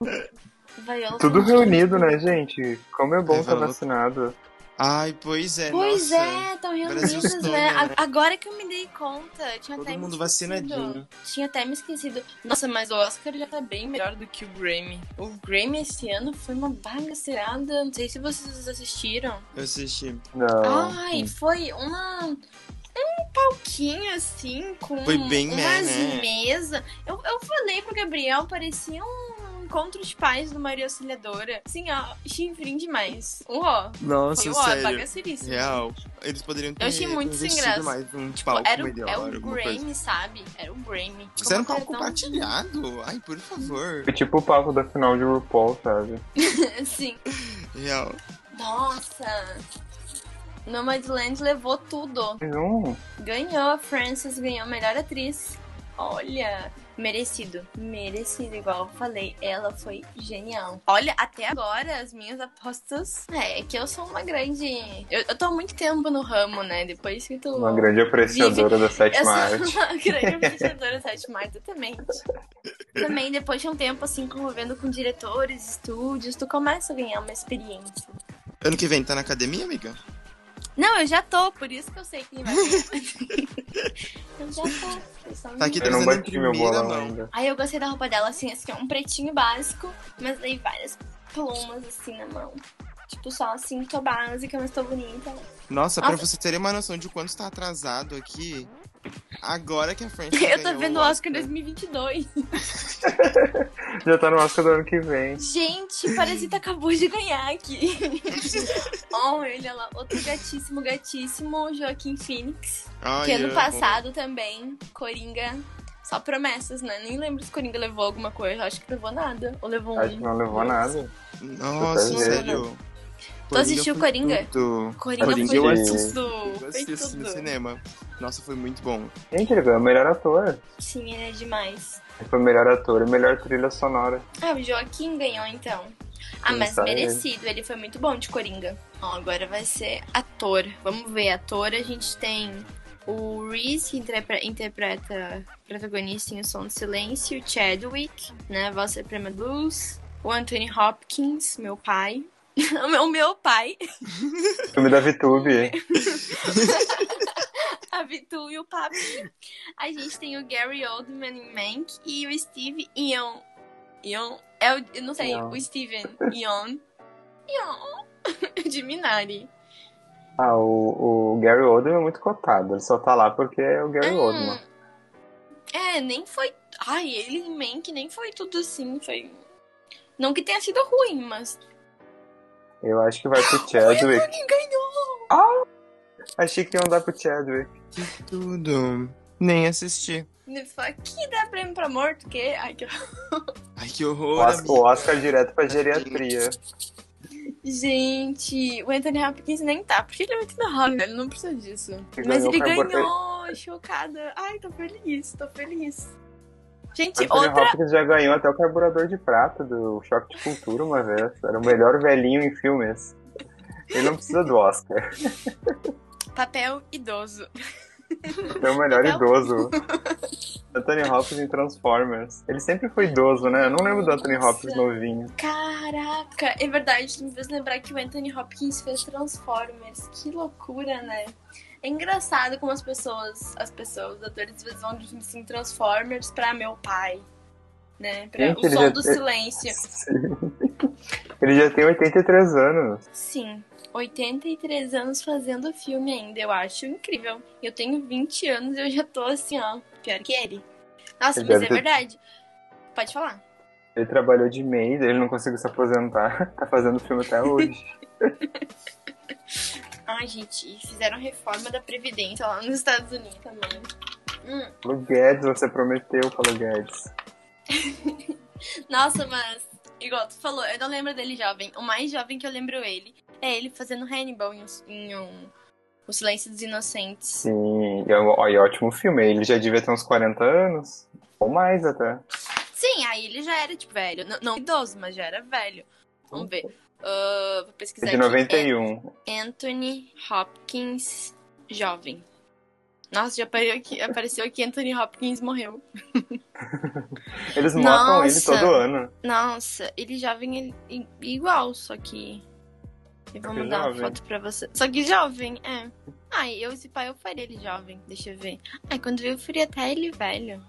Vaiola
Tudo reunido, né, gente? Como é bom estar
falou-
vacinado.
Ai, pois é,
Pois
nossa.
é, estão
Brasilzona,
né?
né?
Agora que eu me dei conta, tinha
Todo
até
mundo
me esquecido.
vacinadinho.
Tinha até me esquecido. Nossa, mas o Oscar já tá bem melhor do que o Grammy. O Grammy esse ano foi uma bagaceirada. Não sei se vocês assistiram.
Eu assisti.
Não.
Ai, foi uma. Um palquinho assim, com
Foi bem
umas
né?
mesas. Eu, eu falei pro Gabriel, parecia um encontro de pais do Maria Auxiliadora. Sim, ó, chifrinho demais. Ó,
Nossa,
foi ó,
sério.
bagaceiríssimo.
Real. Eles poderiam ter
Eu achei muito sem graça.
mais um
Tipo,
palco
era, o-
melhor,
é o. Grammy, sabe? Era o Grammy.
Isso era um palco
tão-
compartilhado? Ai, por favor.
Foi tipo o palco da final de RuPaul, sabe?
Sim.
Real.
Nossa. Nomadland levou tudo.
Um.
Ganhou a Frances, ganhou a melhor atriz. Olha, merecido. Merecido, igual eu falei. Ela foi genial. Olha, até agora as minhas apostas. É, é que eu sou uma grande. Eu, eu tô há muito tempo no ramo, né? Depois que tu.
Uma grande apreciadora da
Eu
sétima
sou
arte.
uma grande apreciadora da sétima arte, exatamente. Também, depois de um tempo, assim, convivendo com diretores, estúdios, tu começa a ganhar uma experiência.
Ano que vem tá na academia, amiga?
Não, eu já tô, por isso que eu sei quem vai eu já tô. eu só
Tá aqui
Eu não bati meu bolão ainda.
Aí eu gostei da roupa dela, assim, assim, um pretinho básico, mas daí várias plumas, assim, na mão. Tipo, só assim, tô básica, mas tô bonita.
Nossa, pra
Nossa.
você terem uma noção de quanto está atrasado aqui, agora que a French
Eu tô vendo o Oscar 2022.
Já tá no Oscar do ano que vem.
Gente, Parasita acabou de ganhar aqui. Olha ele lá, outro gatíssimo, gatíssimo, Joaquim Phoenix.
Ai,
que ano passado também, Coringa. Só promessas, né? Nem lembro se Coringa levou alguma coisa. Acho que levou nada. Ou levou
Acho que
um.
não levou nada.
Nossa, sério.
Tu assistiu
foi
Coringa?
Tudo.
Coringa,
Coringa
foi
eu
tudo.
assisto. Eu
Foi
assisto no
tudo.
cinema. Nossa, foi muito bom.
Gente, ele ganhou o melhor ator.
Sim, ele é demais.
Ele foi o melhor ator e melhor trilha sonora.
Ah, o Joaquim ganhou então. Ah,
Sim,
mas
ele.
merecido, ele foi muito bom de Coringa. Ó, agora vai ser ator. Vamos ver, ator a gente tem o Reese, que interpre- interpreta protagonista em O Som do Silêncio, o Chadwick, né, Voz Suprema Blues, o Anthony Hopkins, meu pai. O meu- o meu pai,
Filme da VTube.
a Vitu e o Papi. A gente tem o Gary Oldman em Mank e o Steve Ion. Ion? É o, eu não sei,
Ion.
o Steven Ion. Ion. de Minari.
Ah, o, o Gary Oldman é muito cotado. Ele só tá lá porque é o Gary
Hum,
Oldman.
É, nem foi. Ai, ele em Mank nem foi tudo assim. Foi. Não que tenha sido ruim, mas.
Eu acho que vai pro
O
Chadwick.
Anthony ganhou!
Achei que iam dar pro Chadwick.
Tudo. Nem assisti.
Ele falou, aqui dá prêmio pra morto, o quê? Ai, que
Ai, que
O
horror.
Oscar,
amiga.
o Oscar direto pra geriatria.
Gente, o Anthony Hopkins nem tá, porque ele é muito da Hollywood, ele não precisa disso.
Ele
Mas
ganhou
ele ganhou, chocada. Ai, tô feliz, tô feliz. Gente,
Anthony
outra.
Hopkins já ganhou até o carburador de prata do Choque de Cultura uma vez. Era o melhor velhinho em filmes. Ele não precisa do Oscar.
Papel idoso.
É o melhor
Não.
idoso. Anthony Hopkins em Transformers. Ele sempre foi idoso, né? Eu não lembro do Anthony. Hopkins novinho.
Caraca, é verdade, tu me fez lembrar que o Anthony Hopkins fez Transformers. Que loucura, né? É engraçado como as pessoas, as pessoas, os atores, às vezes vão de assim, Transformers pra meu pai. Né? Pra
Gente,
o som do
tem-
silêncio.
Ele já tem 83 anos.
Sim, 83 anos fazendo filme ainda, eu acho incrível. Eu tenho 20 anos e eu já tô assim, ó, pior que ele. Nossa,
Ele
mas é
ter-
verdade. Pode falar.
Ele trabalhou de maid, ele não conseguiu se aposentar. Tá fazendo filme até hoje.
Ai, gente, fizeram reforma da Previdência lá nos Estados Unidos também. Hum.
Paulo Guedes, você prometeu, Paulo Guedes.
Nossa, mas, igual tu falou, eu não lembro dele jovem. O mais jovem que eu lembro ele é ele fazendo Hannibal em, um- em um, O Silêncio dos Inocentes.
Sim, e é um e ótimo filme. Ele já devia ter uns 40 anos. Ou mais até.
Sim, aí ele já era, tipo, velho. Não, não idoso, mas já era velho. Vamos ver. Ah, vou
É
pesquisar
de
aqui.
91.
É Anthony Hopkins jovem. Nossa, já apareceu aqui, apareceu aqui Anthony Hopkins morreu.
Eles matam ele todo ano.
Nossa, ele jovem ele, igual, só que. Eu vou
que
mandar uma foto pra você. Só que jovem, é. Ai, eu, esse pai, eu faria ele jovem. Deixa eu ver. Ai, quando eu faria até ele velho.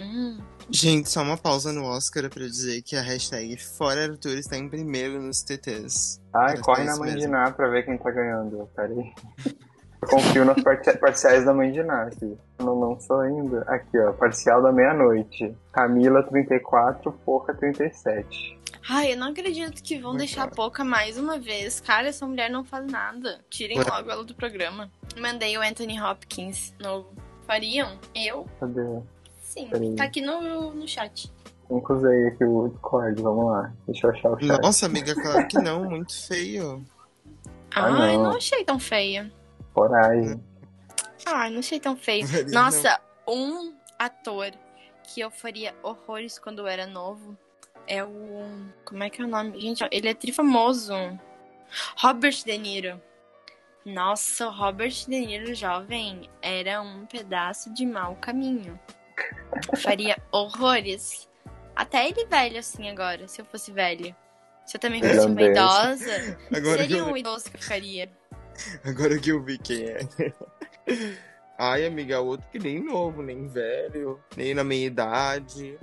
Hum.
Gente, só uma pausa no Oscar pra dizer que a hashtag Fora Arthur está em primeiro nos TTs.
Ai,
Mas
corre na mãe de
mesmo.
Ná pra ver quem tá ganhando. Peraí. Eu confio nas parci- parciais da mãe de Nath. Não lançou ainda. Aqui, ó. Parcial da meia-noite. Camila, 34. Poca, 37.
Ai, eu não acredito que vão
Muito
deixar a
claro.
Poca mais uma vez. Cara, essa mulher não faz nada. Tirem
Ué.
logo ela do programa. Mandei o Anthony Hopkins novo. Fariam? Eu?
Cadê?
Sim.
Peraí.
Tá aqui no, no chat.
Nunca usei aqui o Discord. Vamos lá. Deixa eu achar o chat.
Nossa, amiga, claro que não, muito feio.
Ah,
Ai,
não.
não achei tão feia.
Coragem.
Ai, não achei tão feio.
Faria,
Nossa, um ator que eu faria horrores quando eu era novo é o. Como é que é o nome? Gente, ele é trifamoso. Robert De Niro. Nossa, o Robert De Niro jovem era um pedaço de mau caminho. Eu faria horrores. Até ele velho assim agora, se eu fosse velho. Se eu também fosse uma
Irlandês.
idosa,
Agora
seria
eu,
um idoso que eu ficaria.
agora que eu vi quem é. Ai, amiga, outro que nem novo, nem velho, nem na minha idade.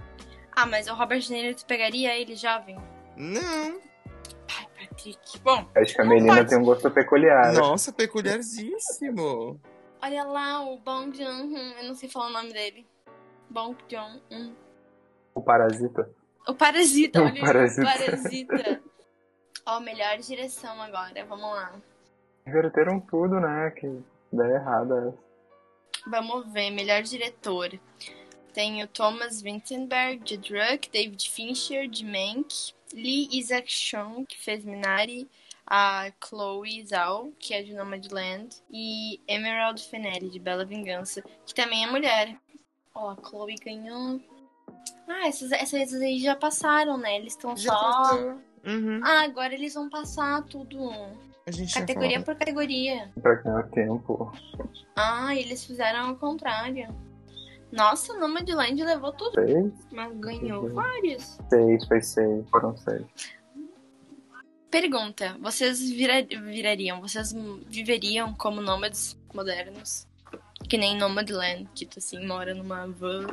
Ah, mas o Robert De Niro, tu pegaria ele jovem?
Não.
Ai, Patrick. Bom,
Acho que a
Não
Melina
pode.
tem um gosto peculiar.
Nossa, peculiaríssimo.
olha lá o Bong Joon-ho. Eu não sei falar o nome dele. Bong Joon-ho.
O Parasita.
O Parasita,
O
olha
Parasita.
o Parasita. Ó, melhor direção agora. Vamos lá.
Inverteram tudo, né? Que ideia errada.
Vamos ver. Melhor diretor. Tem o Thomas Vinterberg, de Druk, David Fincher, de Mank, Lee Isaac Chung, que fez Minari, a Chloe Zhao, que é de Nomadland, e Emerald Fennelly, de Bela Vingança, que também é mulher. Ó, a Chloe ganhou. Ah, essas, essas aí já passaram, né? Eles estão só.
Uhum.
Ah, agora eles vão passar tudo.
A gente já
Categoria por categoria.
Pra ganhar tempo.
Ah, eles fizeram ao contrário. Nossa, Nomadland levou tudo,
Seis?
mas ganhou
Uhum.
vários.
Seis, foi seis. Foram seis.
Pergunta: vocês vira- virariam, vocês viveriam como nômades modernos? Que nem Nomadland, que tu assim mora numa van,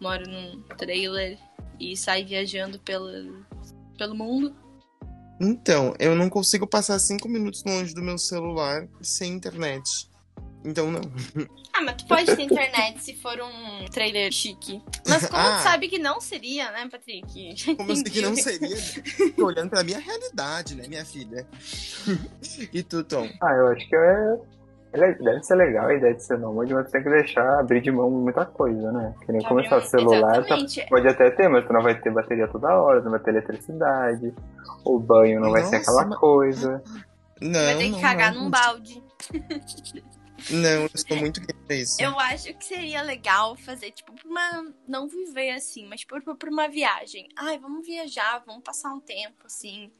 mora num trailer e sai viajando pelo, pelo mundo?
Então, eu não consigo passar cinco minutos longe do meu celular sem internet. Então, não.
Ah, mas tu pode ter internet se for um trailer chique. Mas como
Ah.
tu sabe que não seria, né, Patrick? Já
Como eu sei que não seria. Tô olhando pra minha realidade, né, minha filha? e tu, Tom?
Ah, eu acho que é. Ele- Deve ser legal a ideia de ser nômade, mas tem que deixar abrir de mão muita coisa, né? Que nem começar
abriu-
celular, tá- pode até ter, mas tu não vai ter bateria toda hora, não vai ter eletricidade, o banho não vai ser
Nossa,
aquela
mas-
coisa.
Não,
Vai ter que
não,
cagar
não.
num balde.
Não, eu estou muito pra isso.
Eu acho que seria legal fazer, tipo, pra uma. Não viver assim, mas tipo, pra uma viagem. Ai, vamos viajar, vamos passar um tempo, assim,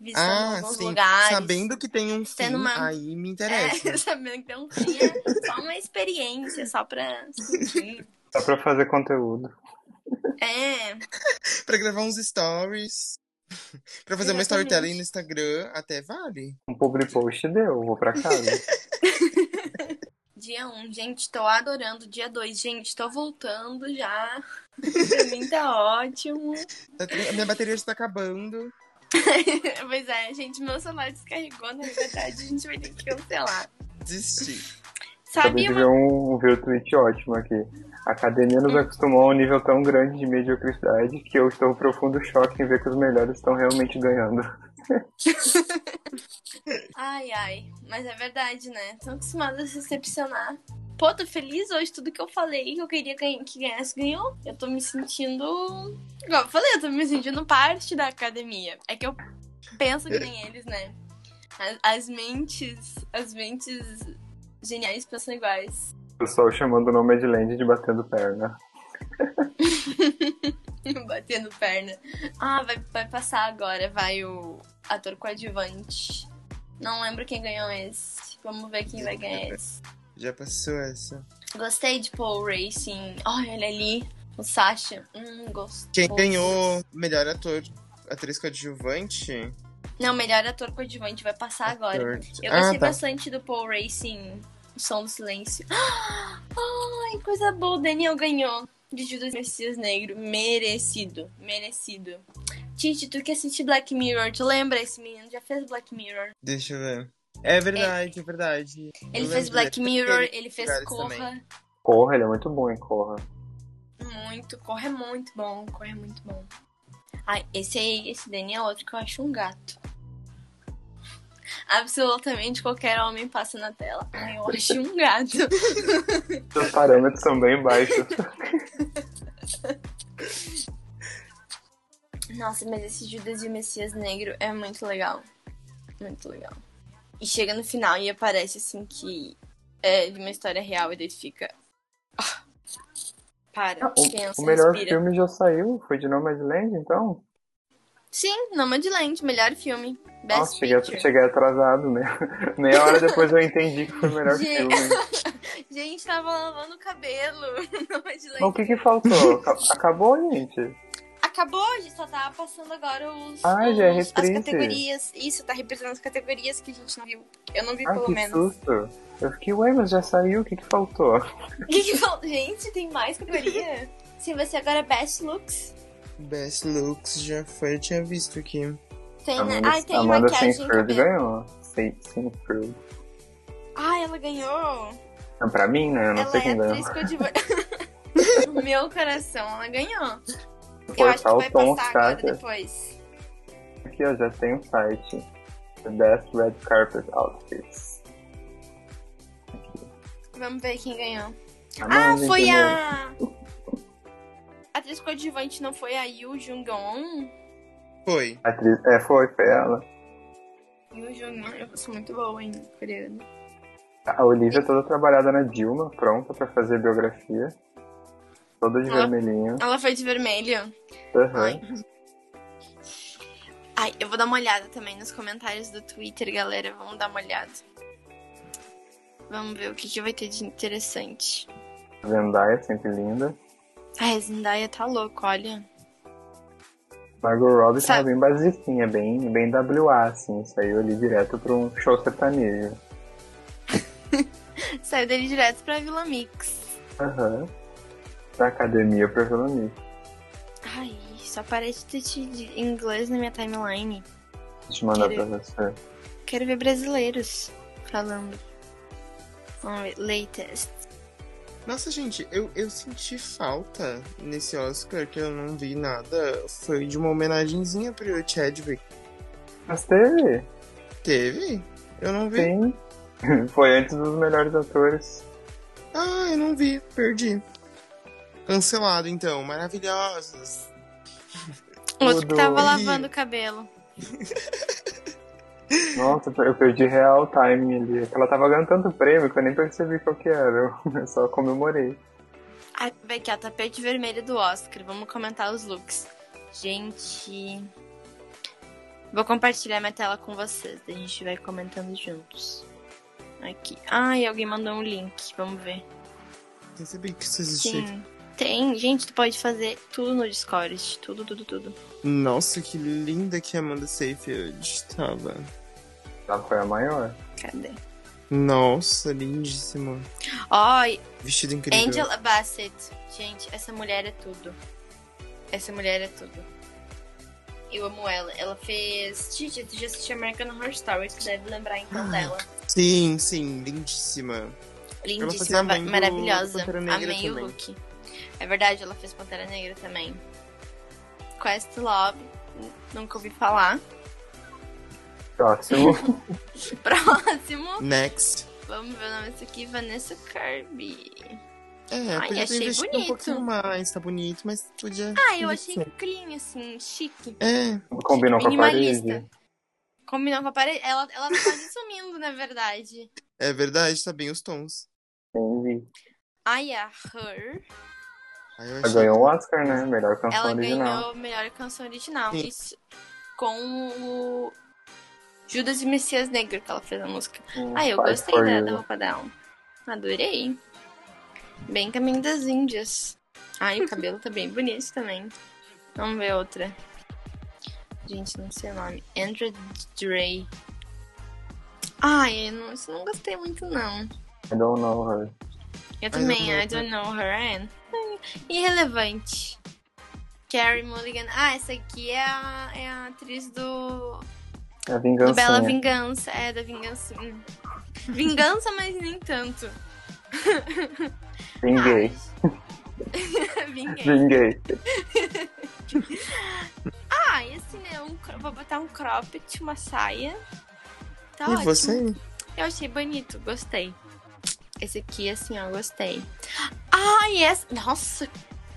visitando
Ah,
alguns
sim.
lugares.
Sabendo que tem um fim,
uma-
aí me interessa.
É, sabendo que não tinha só uma experiência, só pra sentir.
Só pra fazer conteúdo.
É,
pra gravar uns stories. pra fazer uma
Exatamente.
storytelling no Instagram, até vale.
Um public post deu, vou pra casa.
dia 1, um, gente, tô adorando. Dia 2, gente, tô voltando já. pra mim tá ótimo.
Tá minha bateria está acabando.
pois é, gente, meu celular descarregou, na verdade, a gente vai ter que cancelar.
Desisti.
Sabe
Acabei de
uma
ver um, um ver tweet ótimo aqui. A academia nos acostumou a um nível tão grande de mediocridade que eu estou em profundo choque em ver que os melhores estão realmente ganhando.
Ai, ai. Mas é verdade, né? Tô acostumada a se decepcionar. Pô, tô feliz hoje. Tudo que eu falei que eu queria que ganhasse, ganhou. Eu tô me sentindo. Igual eu falei, eu tô me sentindo parte da academia. É que eu penso que nem eles, né? As, as mentes. As mentes geniais pensam iguais.
O pessoal chamando o nome de Land de batendo perna.
Batendo perna. Ah, vai, vai passar agora. Vai o ator coadjuvante. Não lembro quem ganhou esse. Vamos ver quem vai ganhar esse.
Já passou essa.
Gostei de Paul Racing. Olha ele ali. O Sasha. Hum, gostei.
Quem ganhou melhor ator, atriz coadjuvante?
Não, melhor ator coadjuvante vai passar agora.
Ator-
Eu
Ah,
gostei
tá.
bastante do Paul Racing. O som do silêncio. Ai, coisa boa. O Daniel ganhou. De Judas Messias Negro. Merecido. Merecido. Titi, tu que assiste Black Mirror, tu lembra? Esse menino já fez Black Mirror.
Deixa eu ver. É verdade, é, verdade.
Ele fez Black Mirror, ele fez Corra.
Também. Corra, ele é muito bom em Corra.
Muito, Corra é muito bom, Corra é muito bom. Ai, esse aí, esse Danny é outro que eu acho um gato. Absolutamente qualquer homem passa na tela. Ai, eu acho um gato.
Os parâmetros são bem baixos.
Nossa, mas esse Judas e o Messias Negro é muito legal. Muito legal. E chega no final e aparece assim que é de uma história real e daí fica. Ah, para,
o,
pensa,
o melhor
respira.
filme já saiu, foi de Nomadland, então?
Sim, Nomadland, melhor filme. Best
Nossa, cheguei, cheguei atrasado, né? Meia hora depois eu entendi que foi o melhor
Gente.
filme.
Gente, tava lavando o cabelo. Nomadland.
Mas o que que faltou? Aca- Acabou, gente?
Acabou, a gente só tá passando agora os,
Ah, já é
os- as categorias. Isso, tá representando as categorias que a gente não viu. Eu não vi
Ah,
pelo
que
menos.
susto. Eu fiquei, ué, mas já saiu, o que que faltou?
O que que falta? Gente, tem mais categoria? Sim, vai ser agora Best Looks.
Best Looks já foi, eu tinha visto aqui.
Tem, né?
Amanda,
Ai, tem
Amanda
maquiagem cabelo.
ganhou. Seyfried.
Ai, ela ganhou.
Não, pra mim, né? Eu não
ela
sei
é
quem ganhou.
coadjuvante. No meu coração, ela ganhou. Eu
Foi
acho que
só o
vai
Tom
passar agora
Scatter.
depois.
Aqui, ó, já tem um site. The Best Red Carpet Outfits.
Vamos ver quem ganhou.
Ah,
Ah, foi
entendeu?
a. A atriz coadjuvante não foi a Yu Jung-on?
Foi.
Atriz... É, foi, foi ela.
Yu Jung-on, eu sou muito boa em coreano.
A Olivia toda trabalhada na Dilma, pronta pra fazer biografia. Toda de
Ela-
vermelhinho.
Ela foi de vermelho.
Aham.
Ai. Ai, eu vou dar uma olhada também nos comentários do Twitter, galera. Vamos dar uma olhada. Vamos ver o que, que vai ter de interessante.
Zendaya, sempre linda.
Ai, a Zendaya tá louco, olha.
Margot Robbie tava
Sabe-
bem basiquinha, bem, bem WA, assim. Saiu ali direto pra um show sertanejo.
Saiu dele direto pra Vila Mix.
Aham. Da academia pra Vilani.
Ai, só aparece de, de inglês na minha timeline.
Deixa eu mandar
Quero-
pra você.
Quero ver brasileiros falando. Vamos ver, latest.
Nossa, gente, eu, eu senti falta nesse Oscar que eu não vi nada. Foi de uma homenagenzinha pro Chadwick.
Mas teve?
Teve? Eu não vi.
Sim. Foi antes dos melhores atores.
Ah, eu não vi, perdi. Cancelado então, maravilhosos.
Outro que tava lavando o cabelo.
Nossa, eu perdi real timing ali. É Ela tava ganhando tanto prêmio que eu nem percebi qual que era. Eu só comemorei.
Ai, vai aqui, ó, tapete vermelho do Oscar. Vamos comentar os looks. Gente. Vou compartilhar minha tela com vocês. A gente vai comentando juntos. Aqui. Ai, alguém mandou um link. Vamos ver.
Sabia que isso existia.
Sim. Tem. Gente, tu pode fazer tudo no Discord. Tudo, tudo, tudo.
Nossa, que linda que a Amanda Seyfried tava.
Ela foi a maior.
Cadê?
Nossa, lindíssima.
Ó,
Vestido incrível.
Angela Bassett. Gente, essa mulher é tudo. Essa mulher é tudo. Eu amo ela. Ela fez. Gente, tu já assistiu American Horror Story, tu deve lembrar então
Ah,
dela.
Sim, sim, lindíssima.
Lindíssima, maravilhosa. Amei o look. É verdade, ela fez Pantera Negra também. Quest Love, nunca ouvi falar.
Próximo.
Próximo,
Next.
vamos ver o nome disso aqui, Vanessa Kirby.
É,
Ai,
podia
achei bonito.
um pouquinho mais, tá bonito, mas podia.
Ah, eu achei
ser.
clean, assim, chique.
É,
Combinou com a parede.
Combinou com a parede. Ela, ela tá quase sumindo, na verdade.
é verdade, tá bem os tons.
Entendi.
Ai, a Her,
Ela ganhou o Oscar, né? Melhor canção
ela
original.
ganhou melhor canção original.
Sim.
Isso, com o Judas e Messias Negro, que ela fez a música.
Hum,
Ah, eu gostei da, da roupa dela. Adorei. Bem caminho das Índias. Ai, o cabelo tá bem bonito também. Vamos ver outra. Gente, não sei o nome. Andrew Dre. Ai, eu não, isso eu não gostei muito, não.
I don't know her.
Eu
I
também,
don't know
I don't know her. Anne. Irrelevante. Carrie Mulligan. Ah, essa aqui é a, é a atriz do
A vingança.
Do Bela Vingança. É, da vingança. Vingança, mas nem tanto.
Vinguei.
Vinguei.
Vinguei.
Ah, e assim, né? Um, vou botar um cropped, uma saia. Tá
E
ótimo.
você?
Eu achei bonito, gostei. Esse aqui, assim, ó, gostei. Ai, essa. Nossa,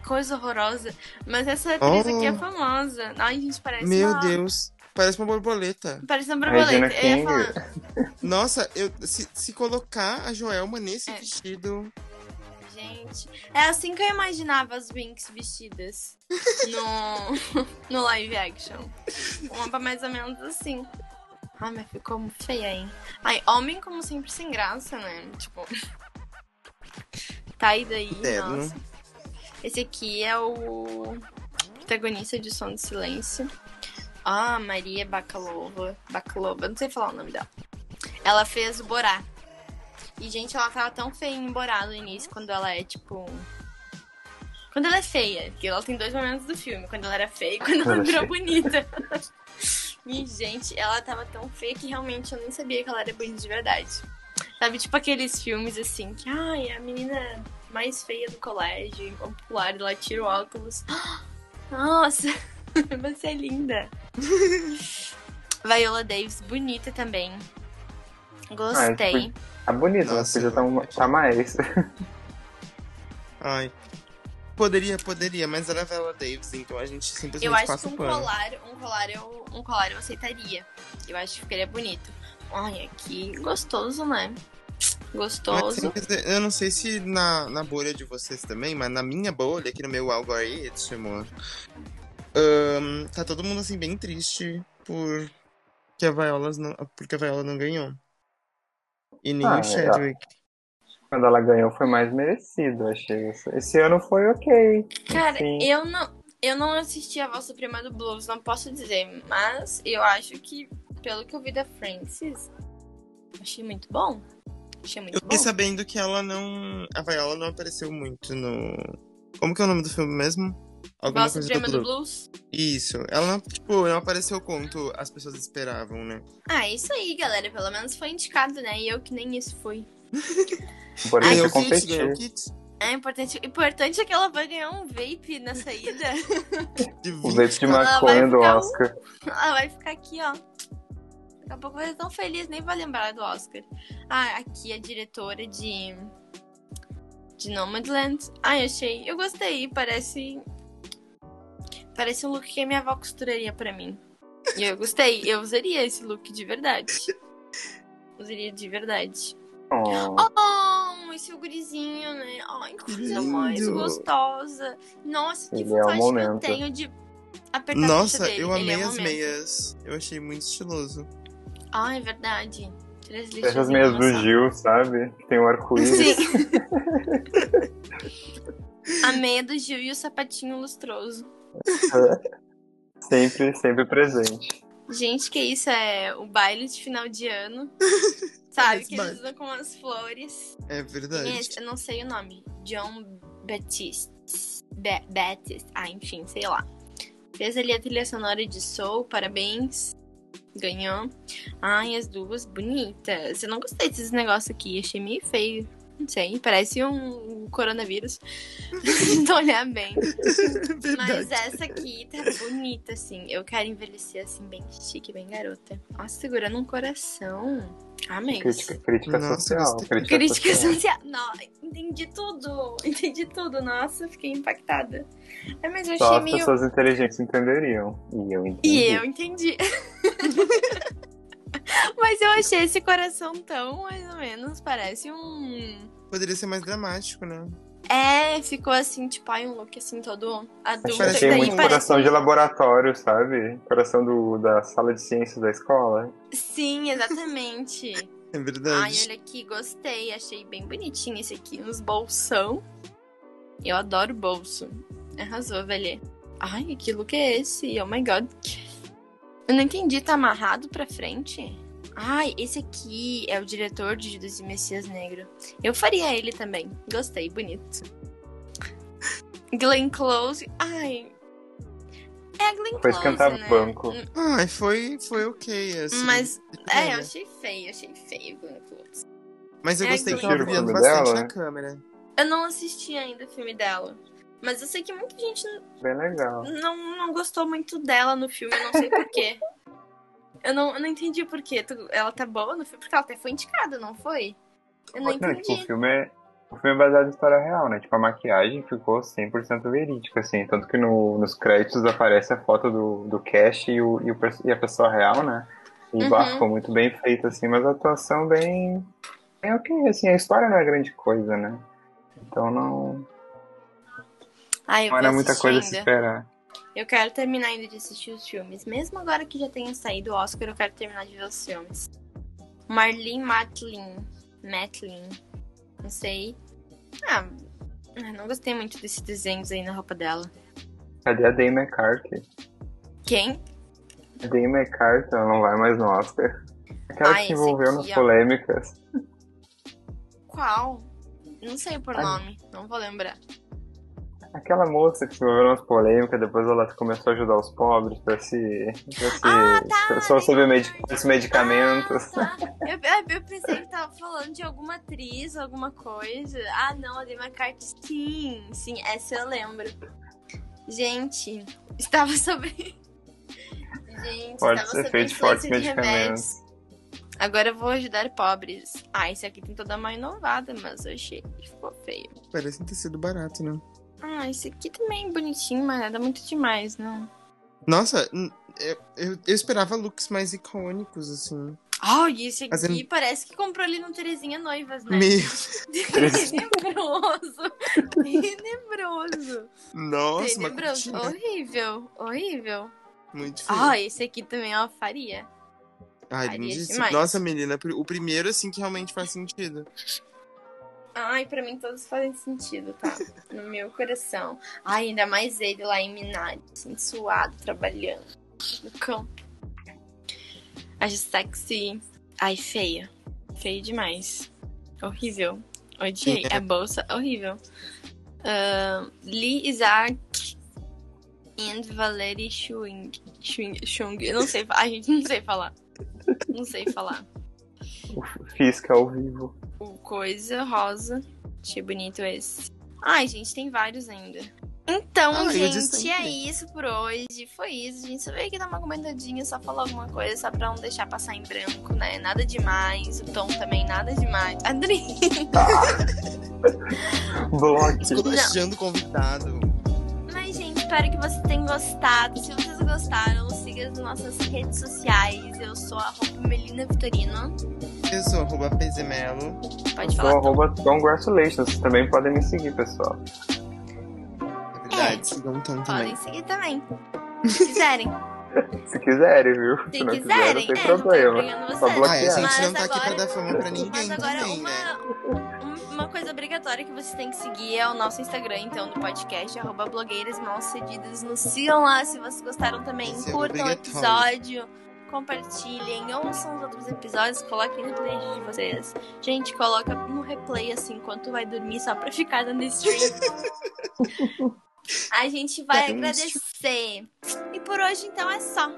coisa horrorosa. Mas essa atriz aqui é
Oh.
famosa. Ai, gente, parece
Meu
uma...
Deus. Parece uma borboleta.
Parece uma borboleta. Eu falar.
Nossa, eu, se, se colocar a Joelma nesse
É.
vestido.
Gente, é assim que eu imaginava as Winx vestidas no, no live action. Uma mais ou menos assim. Ai, mas ficou feia, hein? Ai, homem como sempre sem graça, né? Tipo. Tá aí daí, nossa. Esse aqui é o protagonista de Som do Silêncio. Ah, Maria Bakalova. Bakalova, não sei falar o nome dela. Ela fez o Borá. E, gente, ela tava tão feia em Borá no início, quando ela é, tipo... Quando ela é feia, porque ela tem dois momentos do filme. Quando ela era feia e quando ela
Ela
virou bonita. e, gente, ela tava tão feia que realmente eu nem sabia que ela era bonita de verdade. Sabe, tipo aqueles filmes, assim, que, ai, a menina mais feia do colégio, popular, ela tira o óculos. Nossa, você é linda. Viola Davis, bonita também. Gostei.
Tá bonito, mas
Nossa,
podia tá, uma, tá mais.
Ai. Poderia, poderia, mas era a Viola Davis, então a gente simplesmente
Eu acho
passa
que um
pano.
colar, um colar eu, um colar eu aceitaria. Eu acho que ficaria bonito. Ai, aqui gostoso, né?
Mas,
Gostoso.
dizer, eu não sei se na, na bolha de vocês também, mas na minha bolha, aqui no meu algoritmo, ahn, tá todo mundo assim bem triste por que a Viola não, porque a Viola não ganhou. E nem
Ah,
o Chadwick.
Quando ela ganhou foi mais merecido, achei. Esse ano foi ok.
Cara,
Sim.
eu não, eu não assisti a Voz Suprema do Blues, não posso dizer, mas eu acho que, pelo que eu vi da Francis, achei muito bom. Achei muito
Eu
bom.
fiquei sabendo que ela não. A Viola não apareceu muito no. Como que é o nome do filme mesmo? Alguma
Voz
coisa do
do
Blue.
Blues.
Isso. Ela não, tipo, não apareceu quanto as pessoas esperavam, né?
Ah, isso aí, galera. Pelo menos foi indicado, né? E eu que nem isso fui.
Importante é
o kit,
competir.
kit.
É importante, importante é que ela vai ganhar um vape na saída.
O
20
leite de maconha do
ficar um-
Oscar.
Ela vai ficar aqui, ó. Daqui a pouco vai ser tão feliz, nem vai lembrar do Oscar. Ah, aqui a diretora de. De Nomadland. Ah, eu achei. Eu gostei. Parece. Parece um look que a minha avó costuraria pra mim. E eu gostei. Eu usaria esse look de verdade. Usaria de verdade.
Oh,
Oh, esse gurizinho, né? Ai, que coisa mais gostosa. Nossa, que
Ele é
vontade que eu
momento.
tenho de apertar a
Nossa,
coxa dele.
eu
é
amei as meias. Eu achei muito estiloso.
Ah, é verdade. Três lixas.
Essas meias do Gil, sabe? Que tem o arco-íris.
Sim. a meia do Gil e o sapatinho lustroso.
sempre, sempre presente.
Gente, que isso? É o baile de final de ano. Sabe? Que eles usam com as flores.
É verdade.
Esse? Eu não sei o nome. John Baptiste. Ba Baptiste. Ah, enfim, sei lá. Fez ali a trilha sonora de Soul, parabéns. Ganhou. Ai, as duas bonitas. Eu não gostei desses negócios aqui, achei meio feio. Não sei, parece um coronavírus. Não olhar bem. Mas essa aqui tá bonita, assim. Eu quero envelhecer assim, bem chique, bem garota. Nossa, segurando um coração. Amém.
Crítica, crítica
Nossa,
social.
gostei.
Crítica,
Crítica
social.
social. Não, entendi tudo. Entendi tudo. Nossa, fiquei impactada. É, mas eu
Só
achei
as
meio.
pessoas inteligentes entenderiam. E eu entendi.
E eu entendi. mas eu achei esse coração tão, mais ou menos, parece um.
Poderia ser mais dramático, né?
É, ficou assim, tipo, ai, um look assim todo adulto.
Achei, achei
daí
muito
parece-
coração de laboratório, sabe? Coração do, da sala de ciências da escola.
Sim, exatamente.
É
Ai,
verdade.
olha aqui, gostei. Achei bem bonitinho esse aqui. Uns bolsão. Eu adoro bolso. Arrasou, velho. Ai, que look é esse? Oh my god. Eu não entendi, tá amarrado pra frente? Ai, esse aqui é o diretor de Judas e Messias Negro. Eu faria ele também. Gostei, bonito. Glenn Close. Ai. É a Glenn
Foi
Close,
esquentar
né?
banco.
Ai, foi, foi ok, assim.
Mas, é, eu achei feio, achei feio Glenn Close.
Mas eu
é
gostei que ela brilhando bastante
dela,
na
né?
câmera.
Eu não assisti ainda o filme dela. Mas eu sei que muita gente
Bem legal.
não, não gostou muito dela no filme, eu não sei porquê. Eu não, eu não entendi porquê. Ela tá boa no filme, porque ela até foi indicada, não foi? Eu não
Não, tipo, o
entendi.
filme é. O filme é baseado em história real, né? Tipo, a maquiagem ficou 100% verídica, assim. Tanto que no- nos créditos aparece a foto do, do cast e, o, e, o e a pessoa real, né? E
Uhum.
bah, ficou muito bem feita, assim. Mas a atuação bem... Bem ok, assim. A história não é grande coisa, né? Então não,
Ai, eu
não era muita coisa a se esperar.
Eu quero terminar ainda de assistir os filmes. Mesmo agora que já tenha saído o Oscar, eu quero terminar de ver os filmes. Marlene Matlin. Matlin. Não sei. Ah, não gostei muito desses desenhos aí na roupa dela.
Cadê a Dame McCarthy?
Quem?
A Dame McCarthy, ela não vai mais no Oscar. Aquela
Ah,
que se envolveu
aqui,
nas
ó.
polêmicas.
Qual? Não sei por
Ai.
nome. Não vou lembrar.
Aquela moça que se envolveu nas polêmicas, depois ela começou a ajudar os pobres pra se. pra se.
Ah, tá,
só sobre os medicamentos.
Ah, tá. eu, eu- pensei que tava falando de alguma atriz, alguma coisa. Ah, não, a Demi McCarthy. Sim, sim, essa eu lembro. Gente, estava sobre. Gente,
Pode
estava
ser
sobre
feito fortes
de
medicamentos.
remédios. Agora eu vou ajudar pobres. Ah, esse aqui tem toda uma inovada, mas eu achei que ficou feio.
Parece ter sido barato, né?
Ah, esse aqui também é bonitinho, mas nada muito demais, não.
Nossa, eu, eu, eu esperava looks mais icônicos, assim.
Ai, esse aqui
Fazendo-
parece que comprou ali no Terezinha Noivas, né?
Meu,
Tenebroso. Tenebroso.
nossa,
Tenebroso. Horrível. Horrível.
Muito feio.
Ah, esse aqui também, ó, faria.
Ai,
faria demais.
Nossa, menina, o primeiro, assim, que realmente faz sentido.
Ai, pra mim todos fazem sentido, tá? No meu coração. Ai, ainda mais ele lá em Minari, assim, suado, trabalhando no campo. Acho sexy. Ai, feia. Feio demais. Horrível. Odiei.
É.
A bolsa, horrível. Ahn, Lee Isaac and Valerie Schwing. Schwing, Schwing. Eu não sei. Ai, gente, não sei falar. Não sei falar.
O Fisk ao vivo.
O Coisa Rosa. Achei bonito esse. Ai, gente, tem vários ainda. Então,
Ah,
gente, é isso por hoje. Foi isso. A gente só veio aqui dar uma comentadinha, só falar alguma coisa, só pra não deixar passar em branco, né? Nada demais. O tom também, nada demais. Adri.
Block.
Esculachando o convidado.
Mas, gente, espero que vocês tenham gostado. Se vocês gostaram, siga as nossas redes sociais. Eu sou a Melina Vitorino.
Eu sou arroba Pezemelo.
Pode
Sou
falar.
arroba congratulations. Vocês também podem me seguir, pessoal.
É verdade, sigam um tom também.
Podem seguir também. Se quiserem.
Se quiserem, viu?
Se
não
quiserem,
quiser, não tem
é, não tô
problema. Só
vocês.
bloquear.
Ah, a gente
Mas
não tá aqui pra
agora-
dar fama pra ninguém
Mas agora,
também, né?
uma, um- uma coisa obrigatória que vocês têm que seguir é o nosso Instagram, então, do podcast, arroba blogueiras mal cedidas. Nos sigam lá se vocês gostaram também.
Isso é
Curtam o
obrigatório.
episódio, compartilhem, ouçam os outros episódios, coloquem no playlist de vocês. Gente, coloca no replay, assim, enquanto vai dormir, só pra ficar dando stream. A gente vai
É
agradecer. Por hoje, então, é só.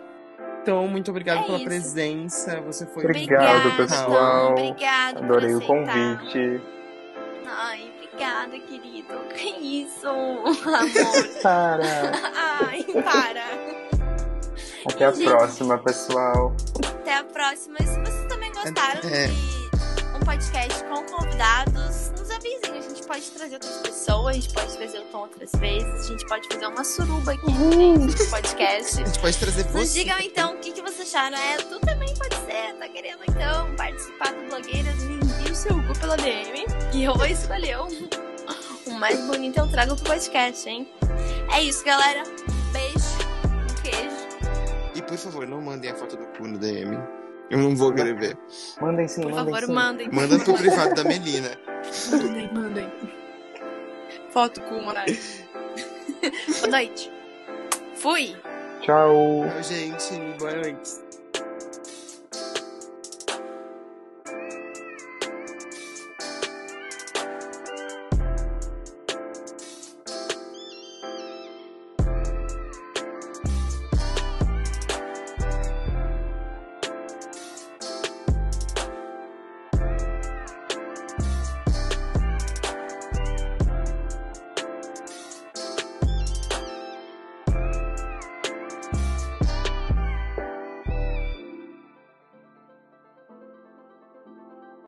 Então, muito obrigado
É
pela
isso.
presença. Você foi
Obrigado,
Obrigada,
pessoal.
Obrigada por
Adorei o convite.
Ai, obrigada, querido. Que isso, amor.
Para.
Ai, para.
Até a
Gente.
próxima, pessoal.
Até a próxima. E se vocês também gostaram
É.
de um podcast com convidados, pode trazer outras pessoas, a gente pode trazer o tom outras vezes, a gente pode fazer uma suruba aqui gente, no podcast.
A gente pode trazer
Nos
você.
digam então o que, que vocês acharam. É, tu também pode ser, tá querendo então participar do Blogueiras? Me envie o seu cu pela DM e eu vou escolher o, o mais bonito eu trago pro podcast, hein? É isso, galera. Um beijo, um queijo.
E por favor, não mandem a foto do cu no DM. Eu não vou querer ver.
Mandem sim,
Por
mandem
favor,
sim.
mandem.
Manda pro privado da Melina.
Mandem, mandem. Foto com uma Boa noite. Fui.
Tchau.
Tchau, gente. Boa noite.